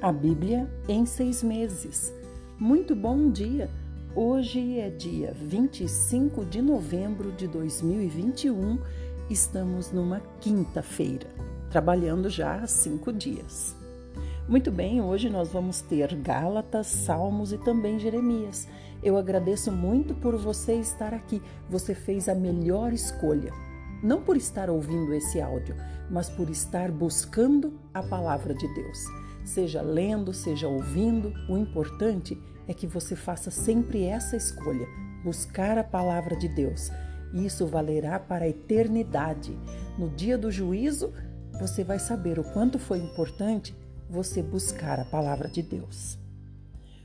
A Bíblia em seis meses. Muito bom dia! Hoje é dia 25 de novembro de 2021, estamos numa quinta-feira, trabalhando já há cinco dias. Muito bem, hoje nós vamos ter Gálatas, Salmos e também Jeremias. Eu agradeço muito por você estar aqui, você fez a melhor escolha. Não por estar ouvindo esse áudio, mas por estar buscando a palavra de Deus seja lendo, seja ouvindo, o importante é que você faça sempre essa escolha, buscar a palavra de Deus. Isso valerá para a eternidade. No dia do juízo, você vai saber o quanto foi importante você buscar a palavra de Deus.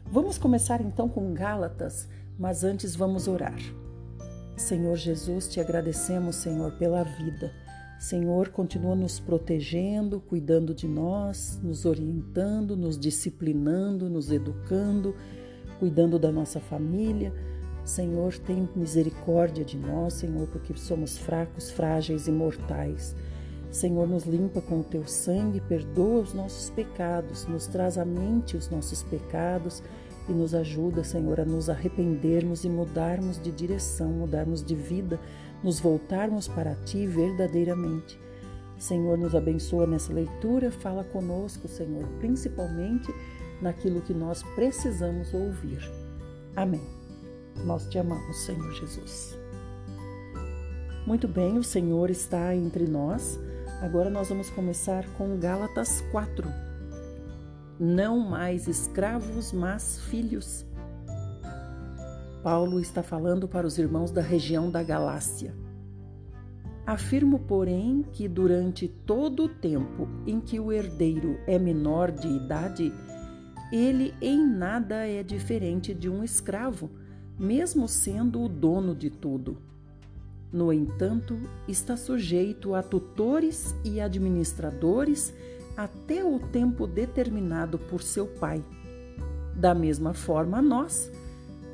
Vamos começar então com Gálatas, mas antes vamos orar. Senhor Jesus, te agradecemos, Senhor, pela vida Senhor, continua nos protegendo, cuidando de nós, nos orientando, nos disciplinando, nos educando, cuidando da nossa família. Senhor, tem misericórdia de nós, Senhor, porque somos fracos, frágeis e mortais. Senhor, nos limpa com o teu sangue, perdoa os nossos pecados, nos traz à mente os nossos pecados e nos ajuda, Senhor, a nos arrependermos e mudarmos de direção, mudarmos de vida nos voltarmos para Ti verdadeiramente. Senhor, nos abençoa nessa leitura, fala conosco, Senhor, principalmente naquilo que nós precisamos ouvir. Amém. Nós te amamos, Senhor Jesus. Muito bem, o Senhor está entre nós. Agora nós vamos começar com Gálatas 4. Não mais escravos, mas filhos Paulo está falando para os irmãos da região da Galácia. Afirmo, porém, que durante todo o tempo em que o herdeiro é menor de idade, ele em nada é diferente de um escravo, mesmo sendo o dono de tudo. No entanto, está sujeito a tutores e administradores até o tempo determinado por seu pai. Da mesma forma, nós,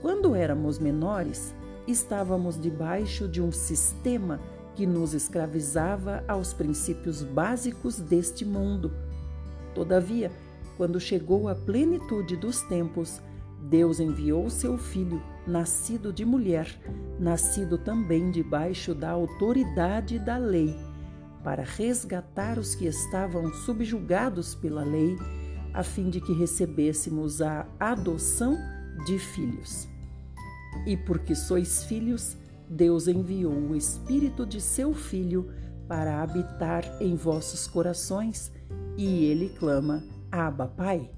quando éramos menores, estávamos debaixo de um sistema que nos escravizava aos princípios básicos deste mundo. Todavia, quando chegou a plenitude dos tempos, Deus enviou seu filho, nascido de mulher, nascido também debaixo da autoridade da lei, para resgatar os que estavam subjugados pela lei, a fim de que recebêssemos a adoção de filhos. E porque sois filhos, Deus enviou o Espírito de seu Filho para habitar em vossos corações, e ele clama: Abba, Pai.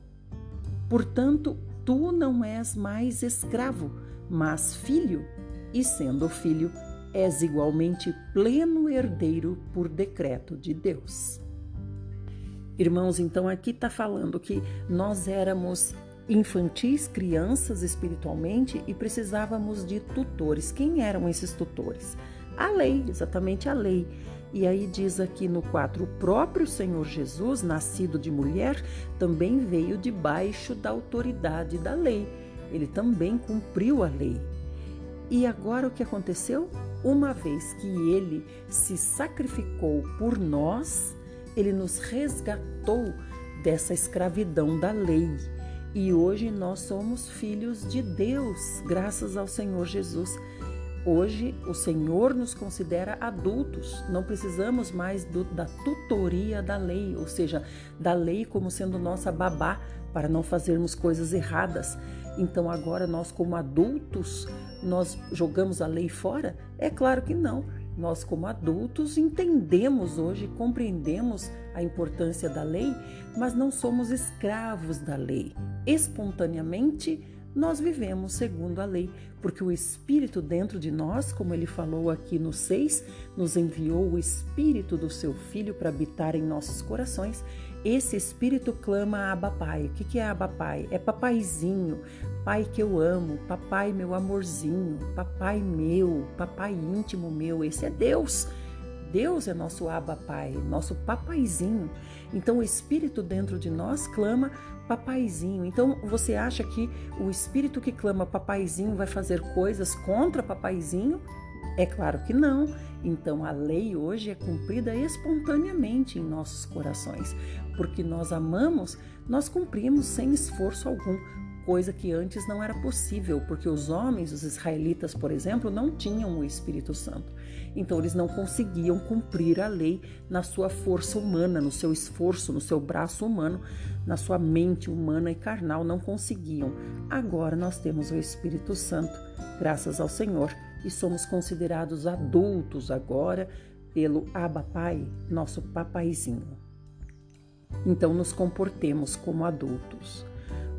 Portanto, tu não és mais escravo, mas filho, e sendo filho, és igualmente pleno herdeiro por decreto de Deus. Irmãos, então aqui está falando que nós éramos infantis, crianças espiritualmente e precisávamos de tutores. Quem eram esses tutores? A lei, exatamente a lei. E aí diz aqui no 4: o próprio Senhor Jesus, nascido de mulher, também veio debaixo da autoridade da lei. Ele também cumpriu a lei. E agora o que aconteceu? Uma vez que ele se sacrificou por nós, ele nos resgatou dessa escravidão da lei e hoje nós somos filhos de Deus, graças ao Senhor Jesus. Hoje o Senhor nos considera adultos, não precisamos mais do, da tutoria da lei, ou seja, da lei como sendo nossa babá para não fazermos coisas erradas. Então agora nós como adultos, nós jogamos a lei fora? É claro que não. Nós, como adultos, entendemos hoje, compreendemos a importância da lei, mas não somos escravos da lei. Espontaneamente, nós vivemos segundo a lei, porque o Espírito dentro de nós, como ele falou aqui no 6, nos enviou o Espírito do seu Filho para habitar em nossos corações. Esse Espírito clama Abba Pai. O que é Abba Pai? É papaizinho, pai que eu amo, papai meu amorzinho, papai meu, papai íntimo meu. Esse é Deus. Deus é nosso Abba Pai, nosso papaizinho. Então o Espírito dentro de nós clama papaizinho. Então você acha que o espírito que clama papaizinho vai fazer coisas contra papaizinho? É claro que não. Então a lei hoje é cumprida espontaneamente em nossos corações, porque nós amamos, nós cumprimos sem esforço algum, coisa que antes não era possível, porque os homens, os israelitas, por exemplo, não tinham o Espírito Santo. Então eles não conseguiam cumprir a lei na sua força humana, no seu esforço, no seu braço humano, na sua mente humana e carnal, não conseguiam. Agora nós temos o Espírito Santo, graças ao Senhor, e somos considerados adultos agora pelo Abba Pai, nosso papaizinho. Então nos comportemos como adultos.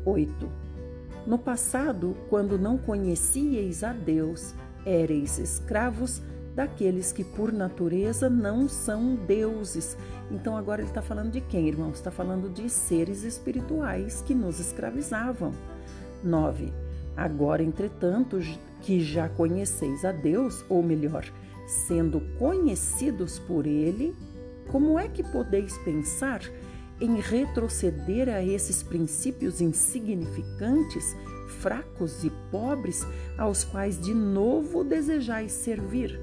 8. No passado, quando não conhecieis a Deus, éreis escravos daqueles que por natureza não são deuses. Então agora ele está falando de quem, irmãos? Está falando de seres espirituais que nos escravizavam. 9. Agora, entretanto, que já conheceis a Deus, ou melhor, sendo conhecidos por Ele, como é que podeis pensar em retroceder a esses princípios insignificantes, fracos e pobres, aos quais de novo desejais servir.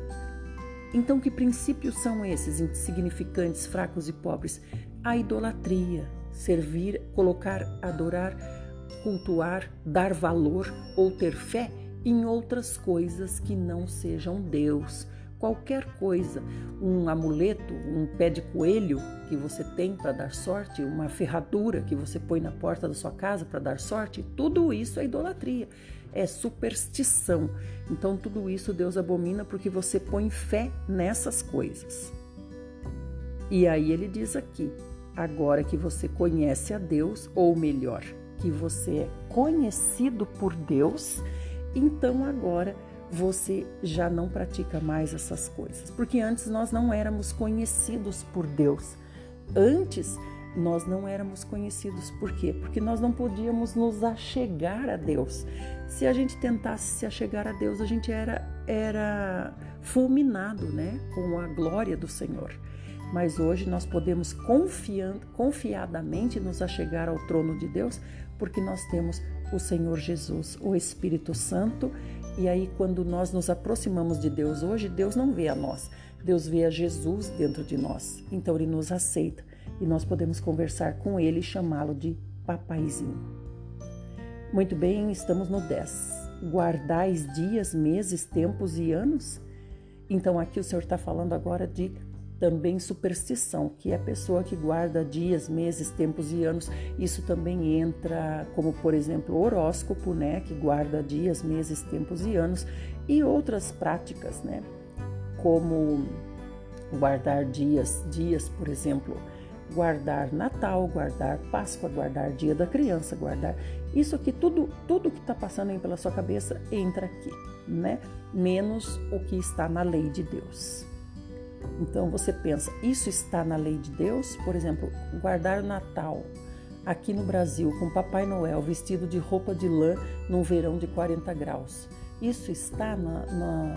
Então, que princípios são esses insignificantes, fracos e pobres? A idolatria, servir, colocar, adorar, cultuar, dar valor ou ter fé em outras coisas que não sejam Deus qualquer coisa, um amuleto, um pé de coelho que você tem para dar sorte, uma ferradura que você põe na porta da sua casa para dar sorte, tudo isso é idolatria, é superstição. Então tudo isso Deus abomina porque você põe fé nessas coisas. E aí ele diz aqui: agora que você conhece a Deus, ou melhor, que você é conhecido por Deus, então agora você já não pratica mais essas coisas. Porque antes nós não éramos conhecidos por Deus. Antes nós não éramos conhecidos por quê? Porque nós não podíamos nos achegar a Deus. Se a gente tentasse se achegar a Deus, a gente era era fulminado, né, com a glória do Senhor. Mas hoje nós podemos confiando, confiadamente nos achegar ao trono de Deus, porque nós temos o Senhor Jesus, o Espírito Santo e aí, quando nós nos aproximamos de Deus hoje, Deus não vê a nós, Deus vê a Jesus dentro de nós. Então, Ele nos aceita e nós podemos conversar com Ele e chamá-lo de papaizinho. Muito bem, estamos no 10. Guardais dias, meses, tempos e anos? Então, aqui o Senhor está falando agora de também superstição, que é a pessoa que guarda dias, meses, tempos e anos. Isso também entra como, por exemplo, horóscopo, né, que guarda dias, meses, tempos e anos, e outras práticas, né, como guardar dias, dias, por exemplo, guardar Natal, guardar Páscoa, guardar Dia da Criança, guardar isso aqui, tudo, tudo que está passando aí pela sua cabeça entra aqui, né? Menos o que está na lei de Deus. Então você pensa, isso está na lei de Deus? Por exemplo, guardar o Natal aqui no Brasil com Papai Noel vestido de roupa de lã num verão de 40 graus. Isso está na, na,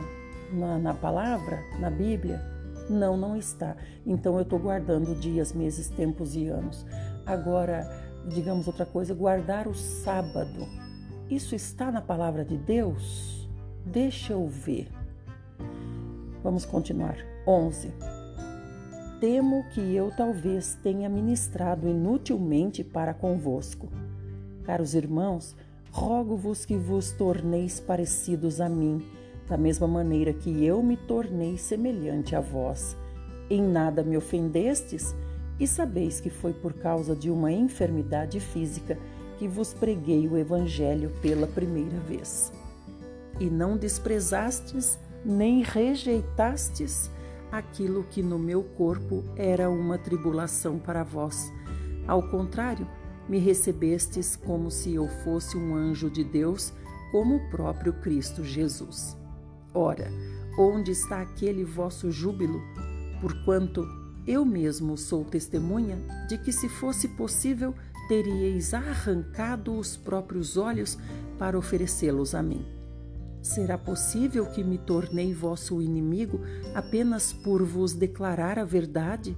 na, na palavra, na Bíblia? Não, não está. Então eu estou guardando dias, meses, tempos e anos. Agora, digamos outra coisa, guardar o sábado. Isso está na palavra de Deus? Deixa eu ver. Vamos continuar. 11. Temo que eu talvez tenha ministrado inutilmente para convosco. Caros irmãos, rogo-vos que vos torneis parecidos a mim, da mesma maneira que eu me tornei semelhante a vós. Em nada me ofendestes, e sabeis que foi por causa de uma enfermidade física que vos preguei o Evangelho pela primeira vez. E não desprezastes, nem rejeitastes aquilo que no meu corpo era uma tribulação para vós. Ao contrário, me recebestes como se eu fosse um anjo de Deus, como o próprio Cristo Jesus. Ora, onde está aquele vosso júbilo? Porquanto eu mesmo sou testemunha de que, se fosse possível, teríeis arrancado os próprios olhos para oferecê-los a mim. Será possível que me tornei vosso inimigo apenas por vos declarar a verdade?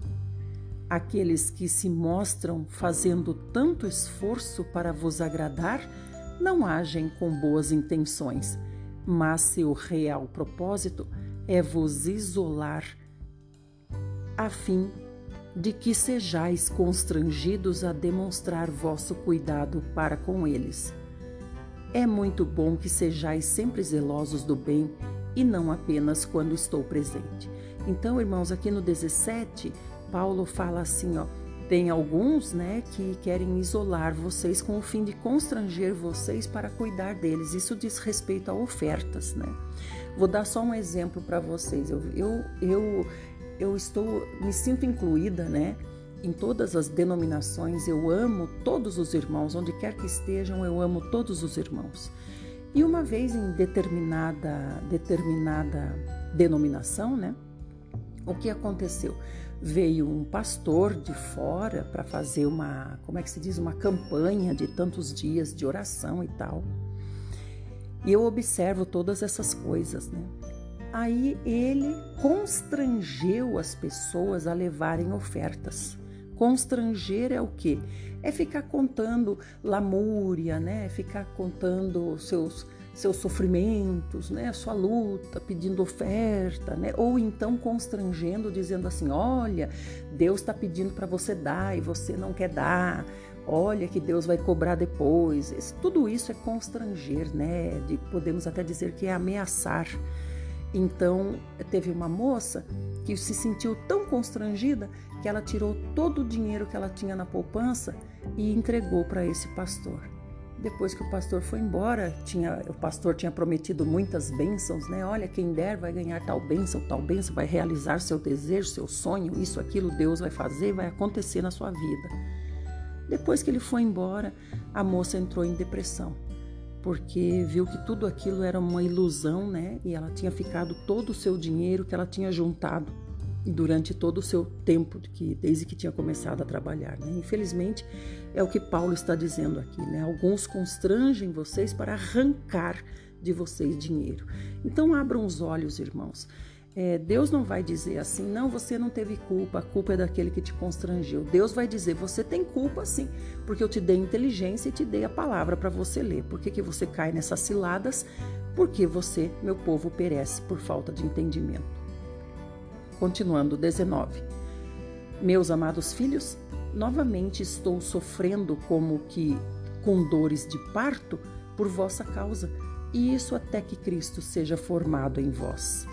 Aqueles que se mostram fazendo tanto esforço para vos agradar não agem com boas intenções, mas seu real propósito é vos isolar, a fim de que sejais constrangidos a demonstrar vosso cuidado para com eles. É muito bom que sejais sempre zelosos do bem e não apenas quando estou presente. Então, irmãos, aqui no 17, Paulo fala assim, ó, tem alguns, né, que querem isolar vocês com o fim de constranger vocês para cuidar deles. Isso diz respeito a ofertas, né? Vou dar só um exemplo para vocês. Eu, eu, eu, eu estou, me sinto incluída, né? Em todas as denominações, eu amo todos os irmãos, onde quer que estejam, eu amo todos os irmãos. E uma vez em determinada, determinada denominação, né? O que aconteceu? veio um pastor de fora para fazer uma, como é que se diz, uma campanha de tantos dias de oração e tal. E eu observo todas essas coisas, né? Aí ele constrangeu as pessoas a levarem ofertas. Constranger é o quê? É ficar contando lamúria, né? É ficar contando seus seus sofrimentos, né, sua luta, pedindo oferta, né, ou então constrangendo, dizendo assim: olha, Deus está pedindo para você dar e você não quer dar. Olha que Deus vai cobrar depois. Esse, tudo isso é constranger, né? De, podemos até dizer que é ameaçar. Então, teve uma moça que se sentiu tão constrangida que ela tirou todo o dinheiro que ela tinha na poupança e entregou para esse pastor. Depois que o pastor foi embora, tinha, o pastor tinha prometido muitas bênçãos, né? Olha, quem der vai ganhar tal bênção, tal bênção, vai realizar seu desejo, seu sonho, isso, aquilo, Deus vai fazer, vai acontecer na sua vida. Depois que ele foi embora, a moça entrou em depressão, porque viu que tudo aquilo era uma ilusão, né? E ela tinha ficado todo o seu dinheiro que ela tinha juntado durante todo o seu tempo, que, desde que tinha começado a trabalhar. Né? Infelizmente, é o que Paulo está dizendo aqui. Né? Alguns constrangem vocês para arrancar de vocês dinheiro. Então, abram os olhos, irmãos. É, Deus não vai dizer assim, não, você não teve culpa, a culpa é daquele que te constrangeu. Deus vai dizer, você tem culpa sim, porque eu te dei inteligência e te dei a palavra para você ler. Por que, que você cai nessas ciladas? Porque você, meu povo, perece por falta de entendimento. Continuando, 19. Meus amados filhos, novamente estou sofrendo como que com dores de parto por vossa causa, e isso até que Cristo seja formado em vós.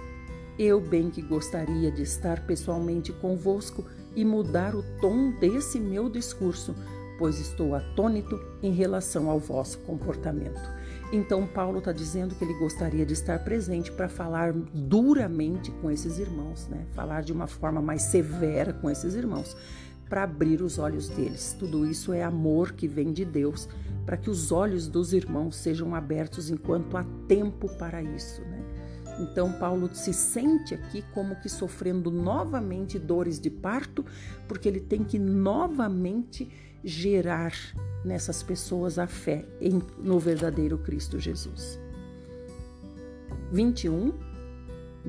Eu bem que gostaria de estar pessoalmente convosco e mudar o tom desse meu discurso, pois estou atônito em relação ao vosso comportamento. Então, Paulo está dizendo que ele gostaria de estar presente para falar duramente com esses irmãos, né? falar de uma forma mais severa com esses irmãos, para abrir os olhos deles. Tudo isso é amor que vem de Deus, para que os olhos dos irmãos sejam abertos enquanto há tempo para isso. Né? Então, Paulo se sente aqui como que sofrendo novamente dores de parto, porque ele tem que novamente gerar nessas pessoas a fé em, no verdadeiro Cristo Jesus. 21.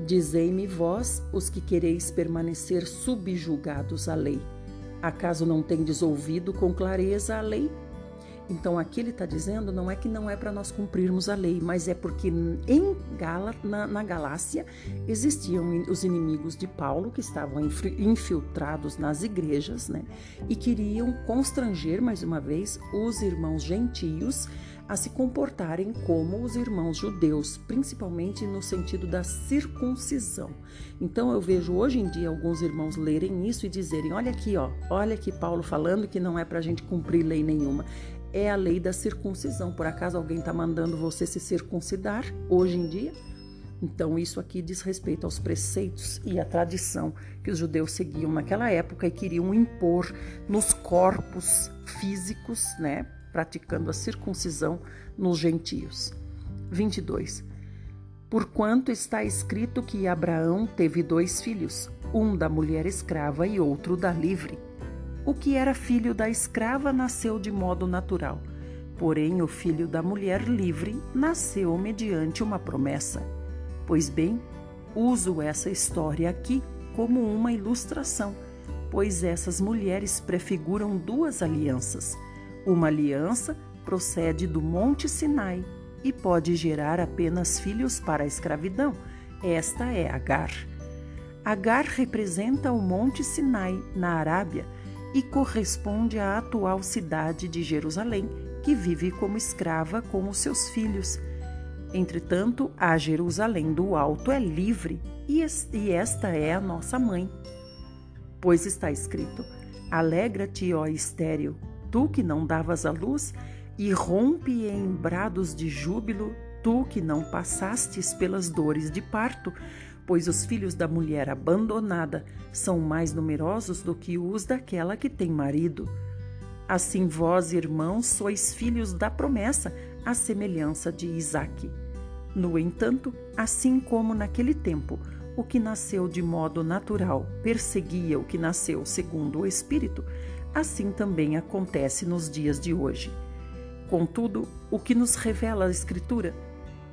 Dizei-me vós, os que quereis permanecer subjugados à lei. Acaso não tendes ouvido com clareza a lei? Então aqui ele está dizendo não é que não é para nós cumprirmos a lei, mas é porque em Gala, na, na Galácia existiam os inimigos de Paulo que estavam infiltrados nas igrejas, né? E queriam constranger mais uma vez os irmãos gentios a se comportarem como os irmãos judeus, principalmente no sentido da circuncisão. Então eu vejo hoje em dia alguns irmãos lerem isso e dizerem: olha aqui, ó, olha aqui Paulo falando que não é para a gente cumprir lei nenhuma é a lei da circuncisão. Por acaso alguém está mandando você se circuncidar hoje em dia? Então, isso aqui diz respeito aos preceitos e à tradição que os judeus seguiam naquela época e queriam impor nos corpos físicos, né, praticando a circuncisão nos gentios. 22. Porquanto está escrito que Abraão teve dois filhos, um da mulher escrava e outro da livre. O que era filho da escrava nasceu de modo natural, porém o filho da mulher livre nasceu mediante uma promessa. Pois bem, uso essa história aqui como uma ilustração, pois essas mulheres prefiguram duas alianças. Uma aliança procede do Monte Sinai e pode gerar apenas filhos para a escravidão, Esta é Agar. Agar representa o Monte Sinai, na Arábia, e corresponde à atual cidade de Jerusalém, que vive como escrava com os seus filhos. Entretanto, a Jerusalém do Alto é livre e esta é a nossa mãe. Pois está escrito: Alegra-te, ó estéril, tu que não davas a luz, e rompe em brados de júbilo, tu que não passastes pelas dores de parto, pois os filhos da mulher abandonada são mais numerosos do que os daquela que tem marido. Assim vós, irmãos, sois filhos da promessa, à semelhança de Isaque. No entanto, assim como naquele tempo, o que nasceu de modo natural perseguia o que nasceu segundo o Espírito, assim também acontece nos dias de hoje. Contudo, o que nos revela a Escritura?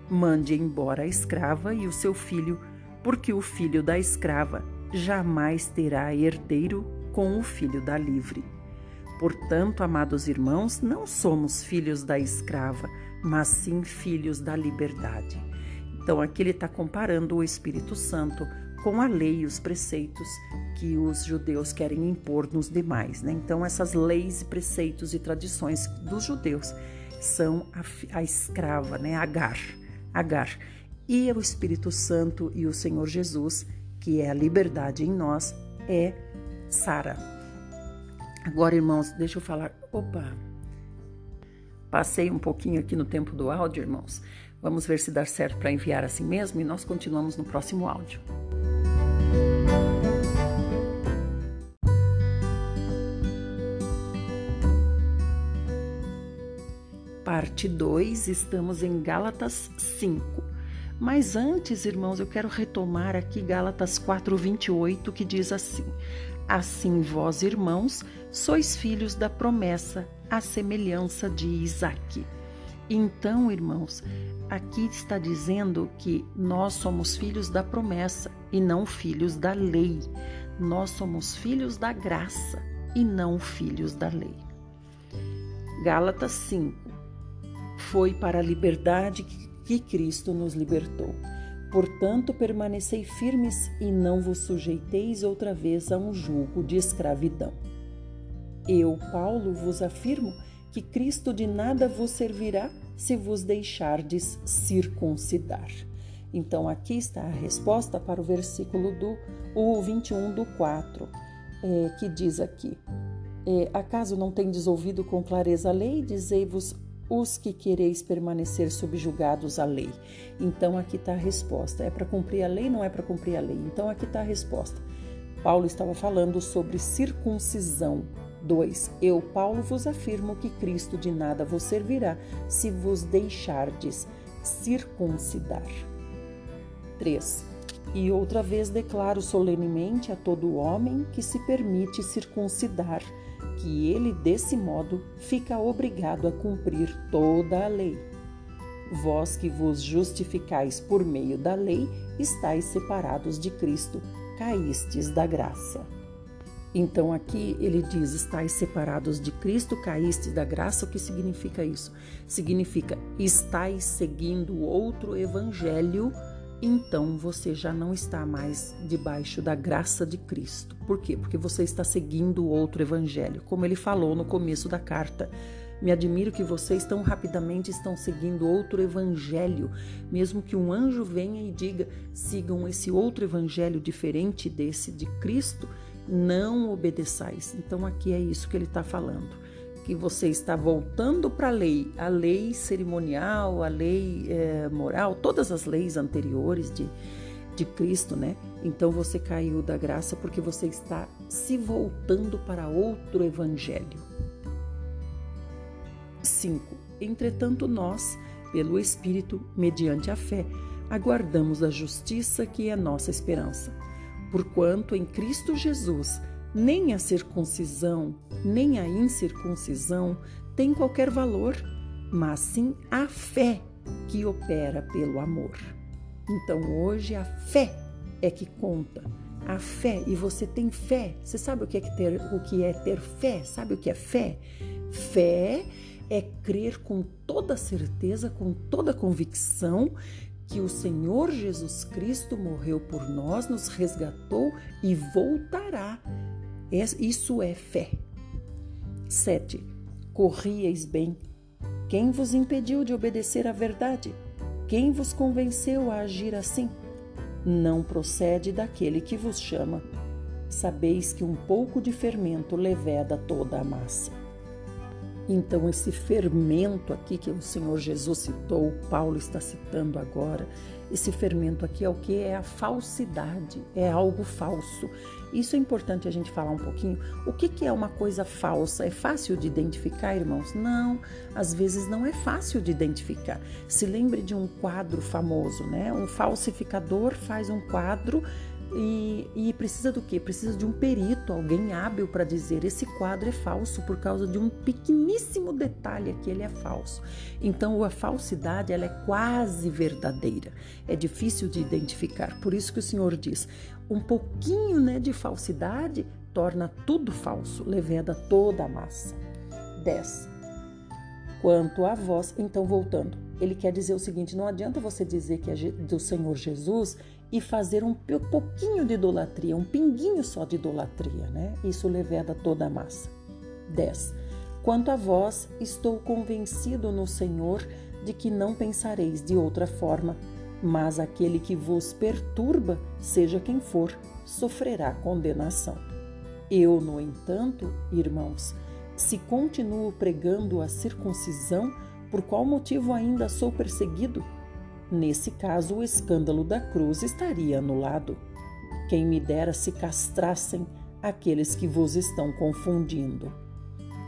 Mande embora a escrava e o seu filho, porque o filho da escrava jamais terá herdeiro com o filho da livre. Portanto, amados irmãos, não somos filhos da escrava, mas sim filhos da liberdade. Então, aqui ele está comparando o Espírito Santo com a lei e os preceitos que os judeus querem impor nos demais. Né? Então, essas leis, preceitos e tradições dos judeus são a, a escrava, né? Agar, Agar. E o Espírito Santo e o Senhor Jesus, que é a liberdade em nós, é Sara. Agora, irmãos, deixa eu falar. Opa! Passei um pouquinho aqui no tempo do áudio, irmãos. Vamos ver se dá certo para enviar assim mesmo e nós continuamos no próximo áudio. Parte 2, estamos em Gálatas 5. Mas antes, irmãos, eu quero retomar aqui Gálatas 4:28, que diz assim: Assim vós, irmãos, sois filhos da promessa, à semelhança de Isaque. Então, irmãos, aqui está dizendo que nós somos filhos da promessa e não filhos da lei. Nós somos filhos da graça e não filhos da lei. Gálatas 5. Foi para a liberdade que Cristo nos libertou. Portanto, permanecei firmes e não vos sujeiteis outra vez a um jugo de escravidão. Eu, Paulo, vos afirmo que Cristo de nada vos servirá se vos deixardes circuncidar. Então, aqui está a resposta para o versículo do o 21 do 4, é, que diz aqui: é, Acaso não tendes ouvido com clareza a lei? Dizei-vos os que quereis permanecer subjugados à lei. Então, aqui está a resposta: é para cumprir a lei, não é para cumprir a lei. Então, aqui está a resposta. Paulo estava falando sobre circuncisão, 2. Eu, Paulo, vos afirmo que Cristo de nada vos servirá se vos deixardes circuncidar. 3. E outra vez declaro solenemente a todo homem que se permite circuncidar, que ele, desse modo, fica obrigado a cumprir toda a lei. Vós que vos justificais por meio da lei, estáis separados de Cristo, caístes da graça. Então aqui ele diz: estáis separados de Cristo, caíste da graça. O que significa isso? Significa estáis seguindo outro evangelho, então você já não está mais debaixo da graça de Cristo. Por quê? Porque você está seguindo outro evangelho, como ele falou no começo da carta. Me admiro que vocês tão rapidamente estão seguindo outro evangelho, mesmo que um anjo venha e diga: sigam esse outro evangelho diferente desse de Cristo não obedeçais. Então aqui é isso que ele está falando, que você está voltando para a lei, a lei cerimonial, a lei é, moral, todas as leis anteriores de, de Cristo, né? Então você caiu da graça porque você está se voltando para outro evangelho. 5. Entretanto, nós, pelo Espírito, mediante a fé, aguardamos a justiça que é nossa esperança porquanto em Cristo Jesus nem a circuncisão, nem a incircuncisão tem qualquer valor, mas sim a fé que opera pelo amor. Então hoje a fé é que conta. A fé, e você tem fé. Você sabe o que é ter, o que é ter fé? Sabe o que é fé? Fé é crer com toda certeza, com toda convicção que o Senhor Jesus Cristo morreu por nós, nos resgatou e voltará. Isso é fé. 7. Corrieis bem. Quem vos impediu de obedecer à verdade? Quem vos convenceu a agir assim? Não procede daquele que vos chama. Sabeis que um pouco de fermento leveda toda a massa. Então, esse fermento aqui que o Senhor Jesus citou, Paulo está citando agora, esse fermento aqui é o que? É a falsidade, é algo falso. Isso é importante a gente falar um pouquinho. O que, que é uma coisa falsa? É fácil de identificar, irmãos? Não, às vezes não é fácil de identificar. Se lembre de um quadro famoso, né? Um falsificador faz um quadro e, e, precisa do quê? Precisa de um perito, alguém hábil para dizer esse quadro é falso por causa de um pequeníssimo detalhe que ele é falso. Então a falsidade ela é quase verdadeira, é difícil de identificar. Por isso que o Senhor diz, um pouquinho né, de falsidade torna tudo falso, leveda toda a massa. 10. Quanto a vós, então voltando, ele quer dizer o seguinte: não adianta você dizer que é do Senhor Jesus e fazer um pouquinho de idolatria, um pinguinho só de idolatria, né? Isso leveda toda a massa. 10. Quanto a vós, estou convencido no Senhor de que não pensareis de outra forma, mas aquele que vos perturba, seja quem for, sofrerá condenação. Eu, no entanto, irmãos, se continuo pregando a circuncisão, por qual motivo ainda sou perseguido? Nesse caso, o escândalo da cruz estaria anulado. Quem me dera se castrassem aqueles que vos estão confundindo.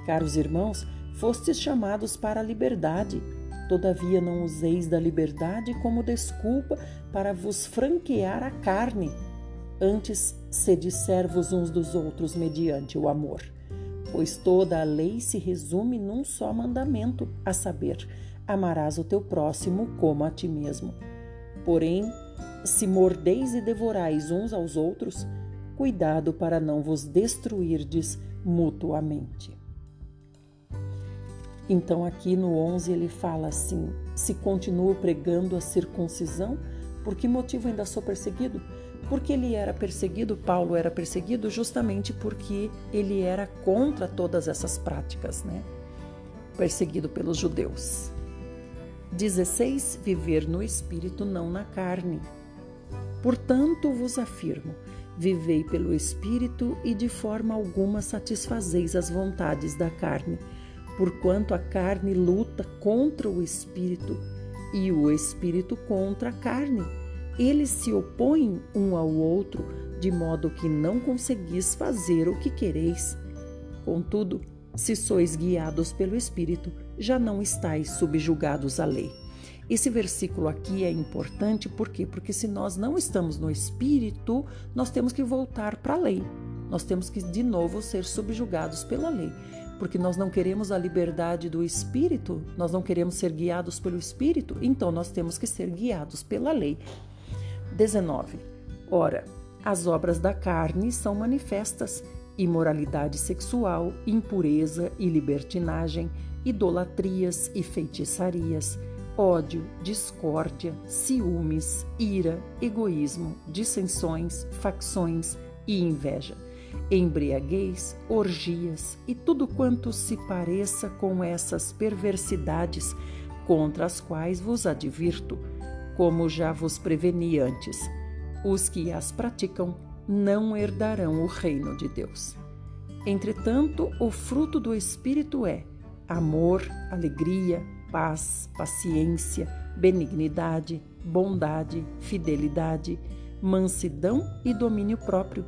Caros irmãos, fostes chamados para a liberdade. Todavia, não useis da liberdade como desculpa para vos franquear a carne. Antes, sede servos uns dos outros mediante o amor. Pois toda a lei se resume num só mandamento, a saber, amarás o teu próximo como a ti mesmo. Porém, se mordeis e devorais uns aos outros, cuidado para não vos destruirdes mutuamente. Então, aqui no 11 ele fala assim: se continuo pregando a circuncisão, por que motivo ainda sou perseguido? Porque ele era perseguido, Paulo era perseguido justamente porque ele era contra todas essas práticas, né? Perseguido pelos judeus. 16. Viver no espírito, não na carne. Portanto, vos afirmo: vivei pelo espírito e de forma alguma satisfazeis as vontades da carne, porquanto a carne luta contra o espírito e o espírito contra a carne. Eles se opõem um ao outro, de modo que não conseguis fazer o que quereis. Contudo, se sois guiados pelo Espírito, já não estáis subjugados à lei. Esse versículo aqui é importante por quê? Porque se nós não estamos no Espírito, nós temos que voltar para a lei. Nós temos que de novo ser subjugados pela lei. Porque nós não queremos a liberdade do Espírito, nós não queremos ser guiados pelo Espírito, então nós temos que ser guiados pela lei. 19. Ora, as obras da carne são manifestas imoralidade sexual, impureza e libertinagem, idolatrias e feitiçarias, ódio, discórdia, ciúmes, ira, egoísmo, dissensões, facções e inveja, embriaguez, orgias e tudo quanto se pareça com essas perversidades, contra as quais vos advirto, como já vos preveni antes. Os que as praticam não herdarão o reino de Deus. Entretanto, o fruto do Espírito é amor, alegria, paz, paciência, benignidade, bondade, fidelidade, mansidão e domínio próprio.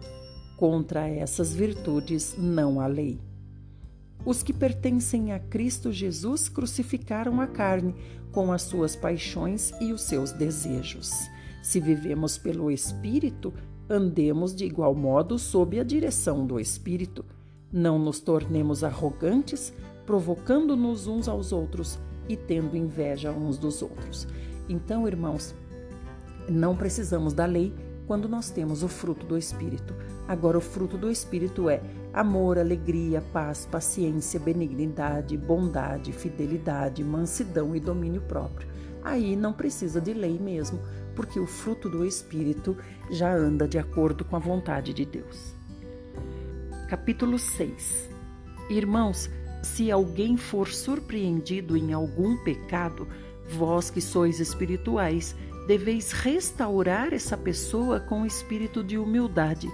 Contra essas virtudes não há lei. Os que pertencem a Cristo Jesus crucificaram a carne com as suas paixões e os seus desejos. Se vivemos pelo Espírito, andemos de igual modo sob a direção do Espírito. Não nos tornemos arrogantes, provocando-nos uns aos outros e tendo inveja uns dos outros. Então, irmãos, não precisamos da lei quando nós temos o fruto do Espírito. Agora, o fruto do Espírito é amor, alegria, paz, paciência, benignidade, bondade, fidelidade, mansidão e domínio próprio. aí não precisa de lei mesmo, porque o fruto do Espírito já anda de acordo com a vontade de Deus. Capítulo 6 Irmãos, se alguém for surpreendido em algum pecado, vós que sois espirituais, deveis restaurar essa pessoa com espírito de humildade.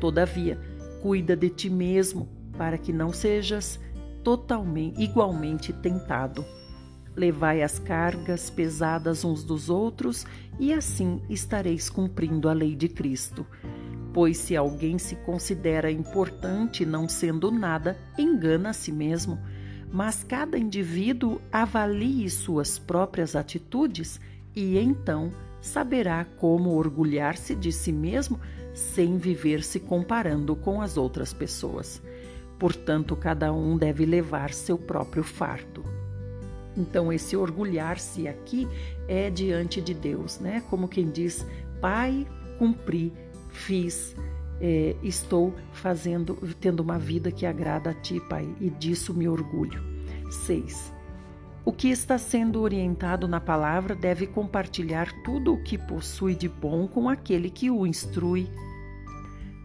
Todavia, cuida de ti mesmo, para que não sejas totalmente igualmente tentado. Levai as cargas pesadas uns dos outros, e assim estareis cumprindo a lei de Cristo. Pois se alguém se considera importante não sendo nada, engana a si mesmo. Mas cada indivíduo avalie suas próprias atitudes e então saberá como orgulhar-se de si mesmo sem viver se comparando com as outras pessoas. Portanto, cada um deve levar seu próprio fardo. Então, esse orgulhar-se aqui é diante de Deus, né? Como quem diz, Pai, cumpri, fiz, é, estou fazendo, tendo uma vida que agrada a Ti, Pai, e disso me orgulho. 6. O que está sendo orientado na palavra deve compartilhar tudo o que possui de bom com aquele que o instrui.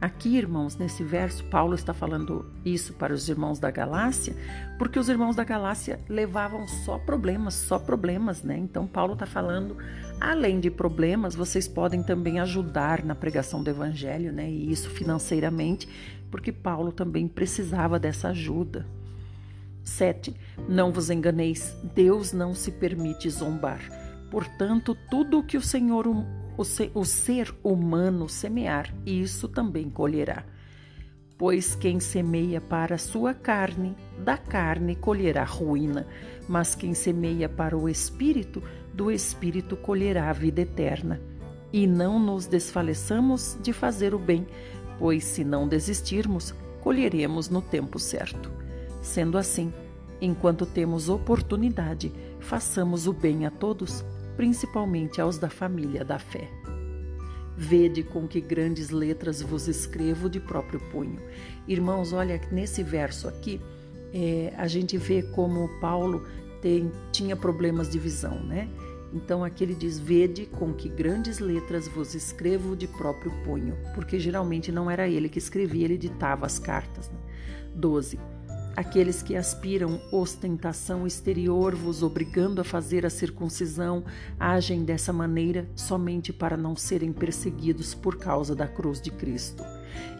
Aqui, irmãos, nesse verso, Paulo está falando isso para os irmãos da Galácia, porque os irmãos da Galácia levavam só problemas, só problemas, né? Então, Paulo está falando, além de problemas, vocês podem também ajudar na pregação do evangelho, né? E isso financeiramente, porque Paulo também precisava dessa ajuda. 7. Não vos enganeis, Deus não se permite zombar. Portanto, tudo o que o Senhor, o, o ser humano semear, isso também colherá. Pois quem semeia para a sua carne, da carne colherá ruína, mas quem semeia para o espírito, do espírito colherá a vida eterna. E não nos desfaleçamos de fazer o bem, pois se não desistirmos, colheremos no tempo certo. Sendo assim, enquanto temos oportunidade, façamos o bem a todos, principalmente aos da família da fé. Vede com que grandes letras vos escrevo de próprio punho. Irmãos, olha, nesse verso aqui, é, a gente vê como Paulo tem, tinha problemas de visão, né? Então aqui ele diz: Vede com que grandes letras vos escrevo de próprio punho, porque geralmente não era ele que escrevia, ele ditava as cartas. Né? 12. Aqueles que aspiram ostentação exterior, vos obrigando a fazer a circuncisão, agem dessa maneira somente para não serem perseguidos por causa da cruz de Cristo.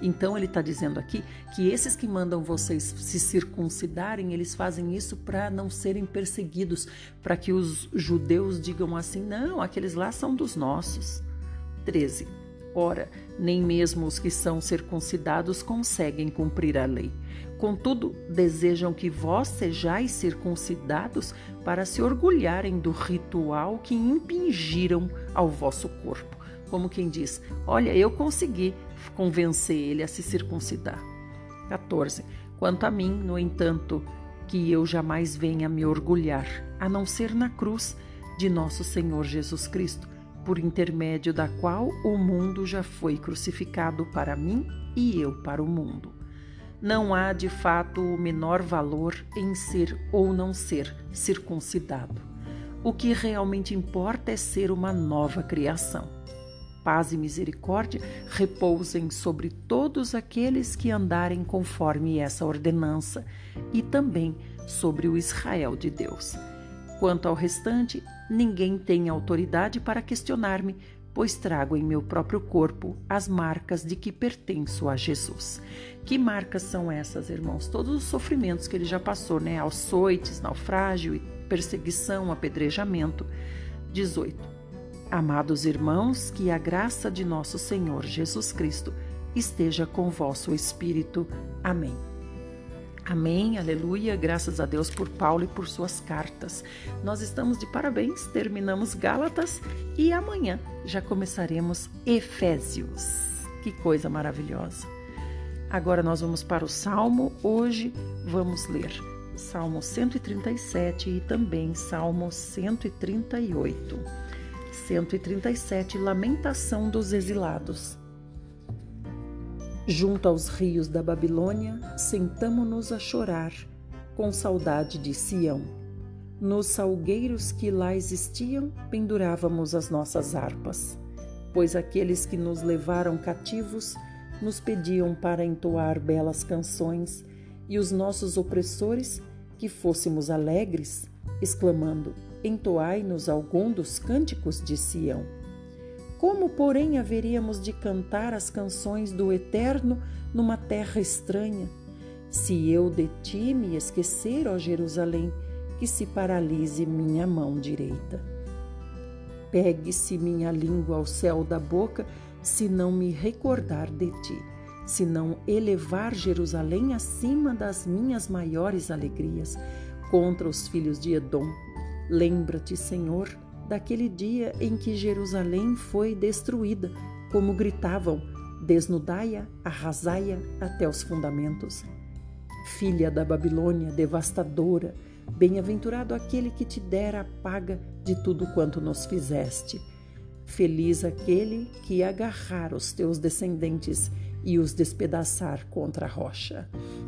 Então ele está dizendo aqui que esses que mandam vocês se circuncidarem, eles fazem isso para não serem perseguidos, para que os judeus digam assim: não, aqueles lá são dos nossos. 13. Ora, nem mesmo os que são circuncidados conseguem cumprir a lei. Contudo, desejam que vós sejais circuncidados para se orgulharem do ritual que impingiram ao vosso corpo. Como quem diz: Olha, eu consegui convencer ele a se circuncidar. 14. Quanto a mim, no entanto, que eu jamais venha me orgulhar, a não ser na cruz de nosso Senhor Jesus Cristo por intermédio da qual o mundo já foi crucificado para mim e eu para o mundo. Não há de fato o menor valor em ser ou não ser circuncidado. O que realmente importa é ser uma nova criação. Paz e misericórdia repousem sobre todos aqueles que andarem conforme essa ordenança e também sobre o Israel de Deus. Quanto ao restante, ninguém tem autoridade para questionar-me, pois trago em meu próprio corpo as marcas de que pertenço a Jesus. Que marcas são essas, irmãos? Todos os sofrimentos que ele já passou, né? Açoites, naufrágio, perseguição, apedrejamento. 18. Amados irmãos, que a graça de nosso Senhor Jesus Cristo esteja com vosso espírito. Amém. Amém, aleluia, graças a Deus por Paulo e por suas cartas. Nós estamos de parabéns, terminamos Gálatas e amanhã já começaremos Efésios. Que coisa maravilhosa. Agora nós vamos para o Salmo, hoje vamos ler Salmo 137 e também Salmo 138. 137, Lamentação dos Exilados. Junto aos rios da Babilônia, sentamo-nos a chorar, com saudade de Sião. Nos salgueiros que lá existiam, pendurávamos as nossas harpas, pois aqueles que nos levaram cativos nos pediam para entoar belas canções, e os nossos opressores que fôssemos alegres, exclamando: Entoai-nos algum dos cânticos de Sião. Como, porém, haveríamos de cantar as canções do Eterno numa terra estranha? Se eu de ti me esquecer, ó Jerusalém, que se paralise minha mão direita. Pegue-se minha língua ao céu da boca, se não me recordar de ti, se não elevar Jerusalém acima das minhas maiores alegrias contra os filhos de Edom. Lembra-te, Senhor, daquele dia em que Jerusalém foi destruída, como gritavam: desnudai-a, arrasai-a até os fundamentos. Filha da Babilônia, devastadora, bem-aventurado aquele que te dera a paga de tudo quanto nos fizeste. Feliz aquele que agarrar os teus descendentes e os despedaçar contra a rocha.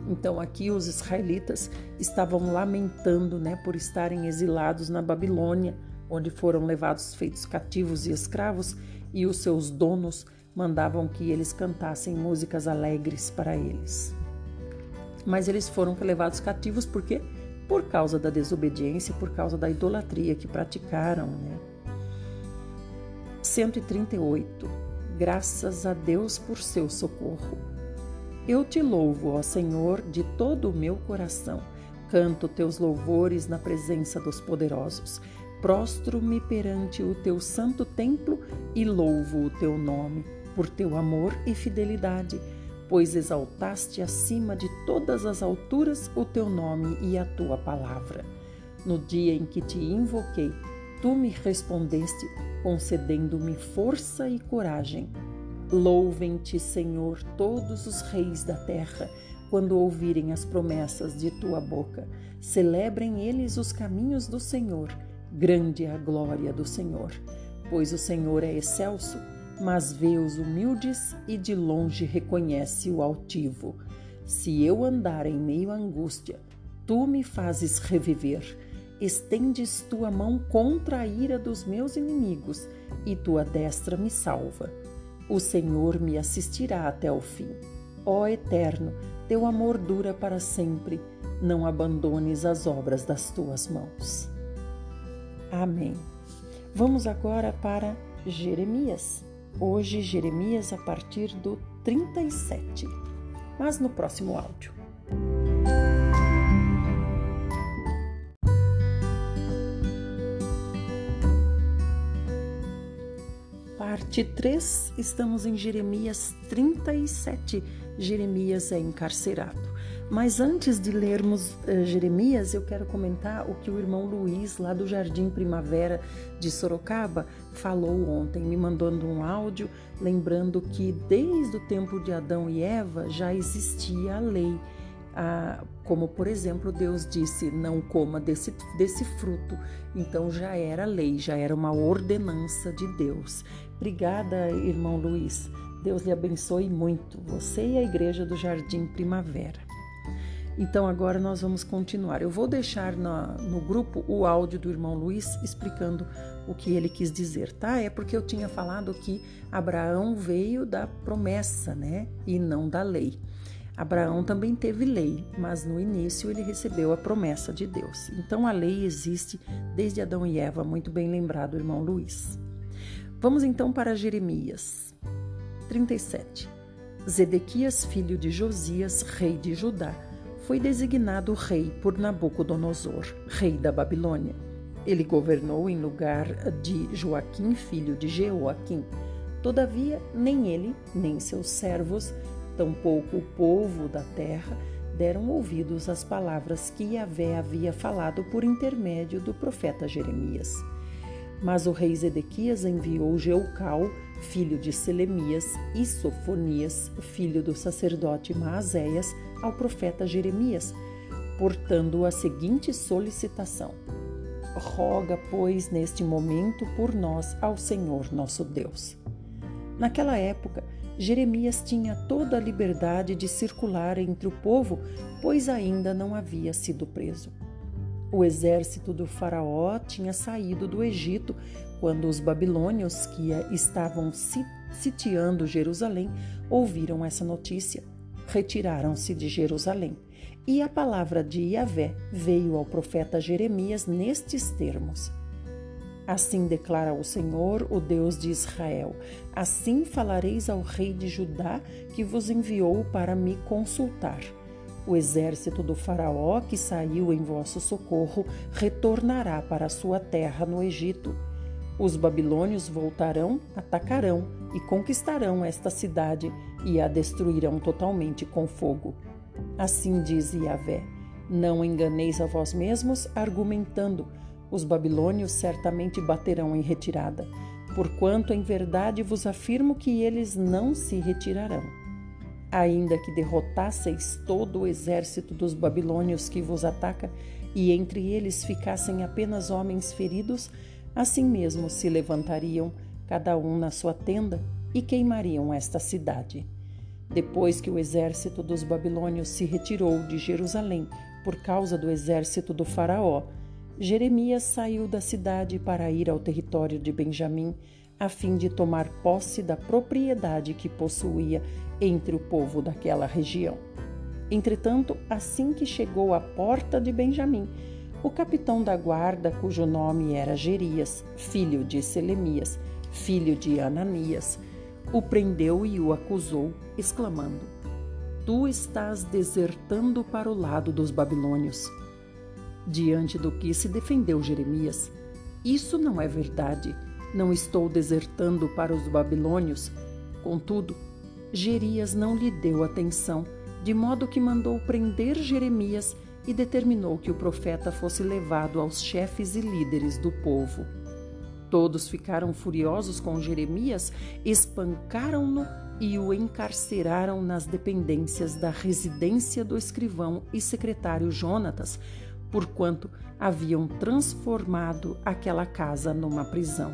Então aqui os israelitas estavam lamentando, né, por estarem exilados na Babilônia, onde foram levados feitos cativos e escravos, e os seus donos mandavam que eles cantassem músicas alegres para eles. Mas eles foram levados cativos porque por causa da desobediência, por causa da idolatria que praticaram, né? 138. Graças a Deus por seu socorro. Eu te louvo, ó Senhor, de todo o meu coração. Canto teus louvores na presença dos poderosos. Prostro-me perante o teu santo templo e louvo o teu nome, por teu amor e fidelidade, pois exaltaste acima de todas as alturas o teu nome e a tua palavra. No dia em que te invoquei, tu me respondeste, concedendo-me força e coragem. Louvem-te, Senhor, todos os reis da terra, quando ouvirem as promessas de tua boca. Celebrem eles os caminhos do Senhor Grande é a glória do Senhor, pois o Senhor é excelso, mas vê os humildes e de longe reconhece o altivo. Se eu andar em meio à angústia, tu me fazes reviver. Estendes tua mão contra a ira dos meus inimigos, e tua destra me salva. O Senhor me assistirá até o fim. Ó Eterno, teu amor dura para sempre. Não abandones as obras das tuas mãos. Amém. Vamos agora para Jeremias. Hoje, Jeremias a partir do 37, mas no próximo áudio. Parte 3, estamos em Jeremias 37. Jeremias é encarcerado. Mas antes de lermos uh, Jeremias, eu quero comentar o que o irmão Luiz, lá do Jardim Primavera de Sorocaba, falou ontem, me mandando um áudio lembrando que desde o tempo de Adão e Eva já existia a lei. Ah, como, por exemplo, Deus disse: não coma desse, desse fruto. Então já era lei, já era uma ordenança de Deus. Obrigada, irmão Luiz. Deus lhe abençoe muito, você e a Igreja do Jardim Primavera. Então agora nós vamos continuar. Eu vou deixar na, no grupo o áudio do irmão Luiz explicando o que ele quis dizer, tá? É porque eu tinha falado que Abraão veio da promessa, né? E não da lei. Abraão também teve lei, mas no início ele recebeu a promessa de Deus. Então a lei existe desde Adão e Eva, muito bem lembrado, irmão Luiz. Vamos então para Jeremias 37. Zedequias, filho de Josias, rei de Judá, foi designado rei por Nabucodonosor, rei da Babilônia. Ele governou em lugar de Joaquim, filho de Jeoaquim. Todavia, nem ele, nem seus servos, tampouco o povo da terra, deram ouvidos às palavras que Yahvé havia falado por intermédio do profeta Jeremias. Mas o rei Zedequias enviou Jeucal, filho de Selemias, e Sofonias, filho do sacerdote Maazéias, ao profeta Jeremias, portando a seguinte solicitação: Roga, pois, neste momento por nós ao Senhor nosso Deus. Naquela época, Jeremias tinha toda a liberdade de circular entre o povo, pois ainda não havia sido preso. O exército do Faraó tinha saído do Egito quando os babilônios que estavam sitiando Jerusalém ouviram essa notícia. Retiraram-se de Jerusalém. E a palavra de Yahvé veio ao profeta Jeremias nestes termos: Assim declara o Senhor, o Deus de Israel: Assim falareis ao rei de Judá que vos enviou para me consultar. O exército do Faraó que saiu em vosso socorro retornará para sua terra no Egito. Os babilônios voltarão, atacarão e conquistarão esta cidade e a destruirão totalmente com fogo. Assim diz Yahvé: Não enganeis a vós mesmos, argumentando: os babilônios certamente baterão em retirada, porquanto em verdade vos afirmo que eles não se retirarão ainda que derrotasseis todo o exército dos babilônios que vos ataca, e entre eles ficassem apenas homens feridos, assim mesmo se levantariam, cada um na sua tenda, e queimariam esta cidade. Depois que o exército dos babilônios se retirou de Jerusalém por causa do exército do Faraó, Jeremias saiu da cidade para ir ao território de Benjamim, a fim de tomar posse da propriedade que possuía entre o povo daquela região. Entretanto, assim que chegou à porta de Benjamim, o capitão da guarda, cujo nome era Gerias, filho de Selemias, filho de Ananias, o prendeu e o acusou, exclamando: Tu estás desertando para o lado dos babilônios. Diante do que se defendeu Jeremias: Isso não é verdade. Não estou desertando para os babilônios. Contudo, Gerias não lhe deu atenção, de modo que mandou prender Jeremias e determinou que o profeta fosse levado aos chefes e líderes do povo. Todos ficaram furiosos com Jeremias, espancaram-no e o encarceraram nas dependências da residência do escrivão e secretário Jonatas, porquanto haviam transformado aquela casa numa prisão.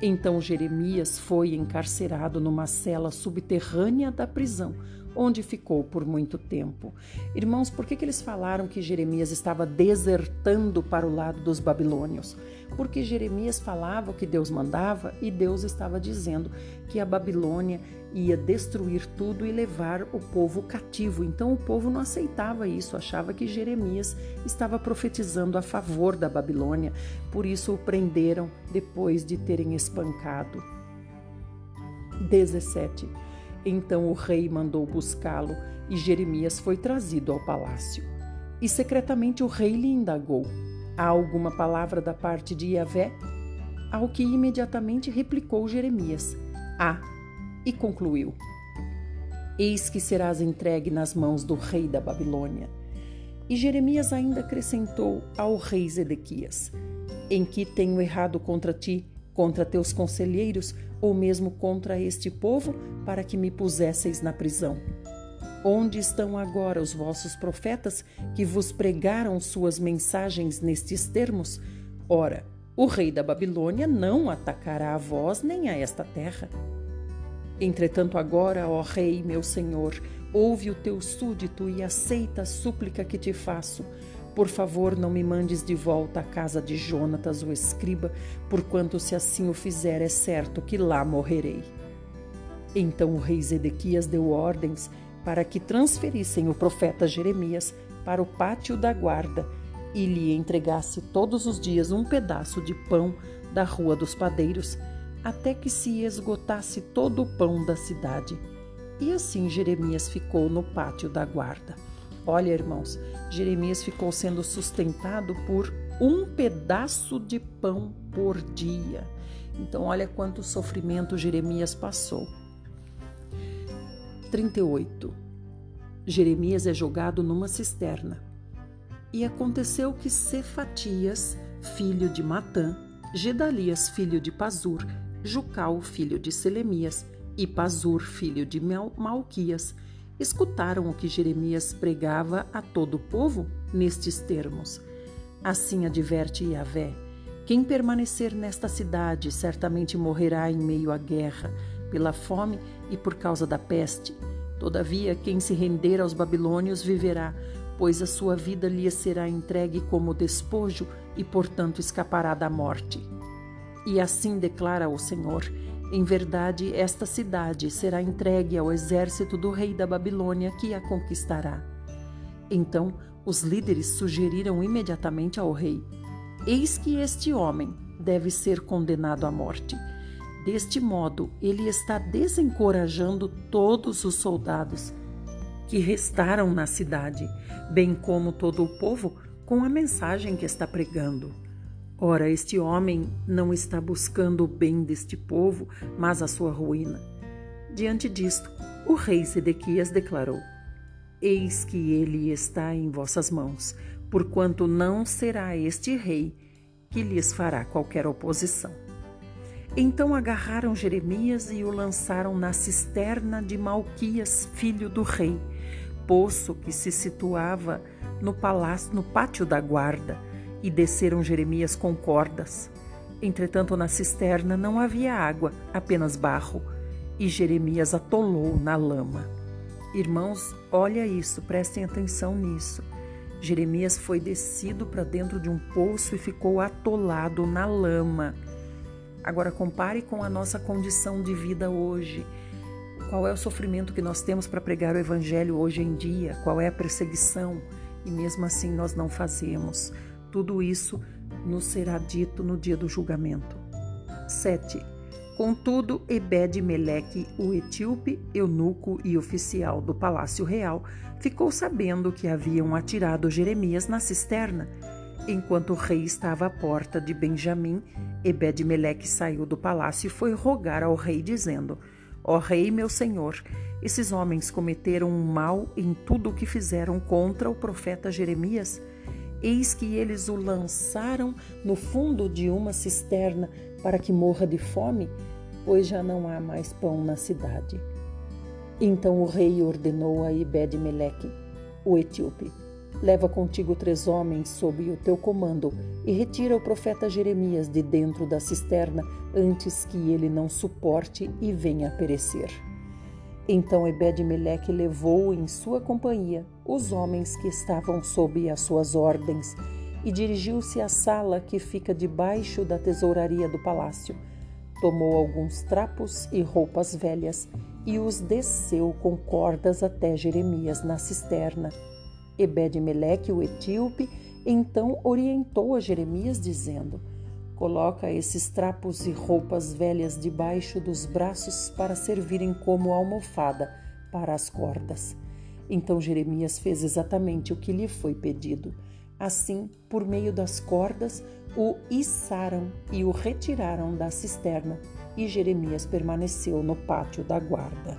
Então Jeremias foi encarcerado numa cela subterrânea da prisão, onde ficou por muito tempo. Irmãos, por que, que eles falaram que Jeremias estava desertando para o lado dos babilônios? Porque Jeremias falava o que Deus mandava e Deus estava dizendo que a Babilônia ia destruir tudo e levar o povo cativo. Então o povo não aceitava isso, achava que Jeremias estava profetizando a favor da Babilônia. Por isso o prenderam depois de terem espancado. 17. Então o rei mandou buscá-lo e Jeremias foi trazido ao palácio. E secretamente o rei lhe indagou: Há alguma palavra da parte de Yahvé? Ao que imediatamente replicou Jeremias: Há. E concluiu: Eis que serás entregue nas mãos do rei da Babilônia. E Jeremias ainda acrescentou ao rei Zedequias: Em que tenho errado contra ti, contra teus conselheiros, ou mesmo contra este povo, para que me pusesseis na prisão. Onde estão agora os vossos profetas que vos pregaram suas mensagens nestes termos? Ora, o rei da Babilônia não atacará a vós nem a esta terra. Entretanto, agora, ó rei, meu senhor, ouve o teu súdito e aceita a súplica que te faço por favor, não me mandes de volta à casa de Jonatas, o escriba, porquanto se assim o fizer, é certo que lá morrerei. Então o rei Zedequias deu ordens para que transferissem o profeta Jeremias para o pátio da guarda e lhe entregasse todos os dias um pedaço de pão da rua dos padeiros, até que se esgotasse todo o pão da cidade. E assim Jeremias ficou no pátio da guarda. Olha, irmãos, Jeremias ficou sendo sustentado por um pedaço de pão por dia. Então, olha quanto sofrimento Jeremias passou. 38. Jeremias é jogado numa cisterna. E aconteceu que Cefatias, filho de Matã, Gedalias, filho de Pazur, Jucal, filho de Selemias, e Pazur, filho de Malquias, escutaram o que Jeremias pregava a todo o povo nestes termos. Assim adverte Yahvé: quem permanecer nesta cidade certamente morrerá em meio à guerra, pela fome e por causa da peste. Todavia, quem se render aos babilônios viverá, pois a sua vida lhe será entregue como despojo e, portanto, escapará da morte. E assim declara o Senhor: em verdade, esta cidade será entregue ao exército do rei da Babilônia que a conquistará. Então, os líderes sugeriram imediatamente ao rei: Eis que este homem deve ser condenado à morte. Deste modo, ele está desencorajando todos os soldados que restaram na cidade, bem como todo o povo, com a mensagem que está pregando. Ora, este homem não está buscando o bem deste povo, mas a sua ruína. Diante disto, o rei Sedequias declarou: Eis que ele está em vossas mãos, porquanto não será este rei que lhes fará qualquer oposição. Então agarraram Jeremias e o lançaram na cisterna de Malquias, filho do rei, poço que se situava no palácio, no pátio da guarda, e desceram Jeremias com cordas. Entretanto, na cisterna não havia água, apenas barro, e Jeremias atolou na lama. Irmãos, olha isso, prestem atenção nisso. Jeremias foi descido para dentro de um poço e ficou atolado na lama. Agora compare com a nossa condição de vida hoje. Qual é o sofrimento que nós temos para pregar o Evangelho hoje em dia? Qual é a perseguição? E mesmo assim nós não fazemos. Tudo isso nos será dito no dia do julgamento. 7. Contudo, Ebed-Meleque, o etíope, eunuco e oficial do palácio real, ficou sabendo que haviam atirado Jeremias na cisterna. Enquanto o rei estava à porta de Benjamim, Ebed-Meleque saiu do palácio e foi rogar ao rei, dizendo: Ó Rei, meu senhor, esses homens cometeram um mal em tudo o que fizeram contra o profeta Jeremias. Eis que eles o lançaram no fundo de uma cisterna para que morra de fome, pois já não há mais pão na cidade. Então o rei ordenou a Ebed-Meleque, o etíope: Leva contigo três homens sob o teu comando e retira o profeta Jeremias de dentro da cisterna antes que ele não suporte e venha a perecer. Então Ebed-Meleque levou em sua companhia os homens que estavam sob as suas ordens e dirigiu-se à sala que fica debaixo da tesouraria do palácio. Tomou alguns trapos e roupas velhas e os desceu com cordas até Jeremias na cisterna Ebed-Meleque, o etíope, então orientou a Jeremias, dizendo: Coloca esses trapos e roupas velhas debaixo dos braços para servirem como almofada para as cordas. Então Jeremias fez exatamente o que lhe foi pedido. Assim, por meio das cordas, o içaram e o retiraram da cisterna, e Jeremias permaneceu no pátio da guarda.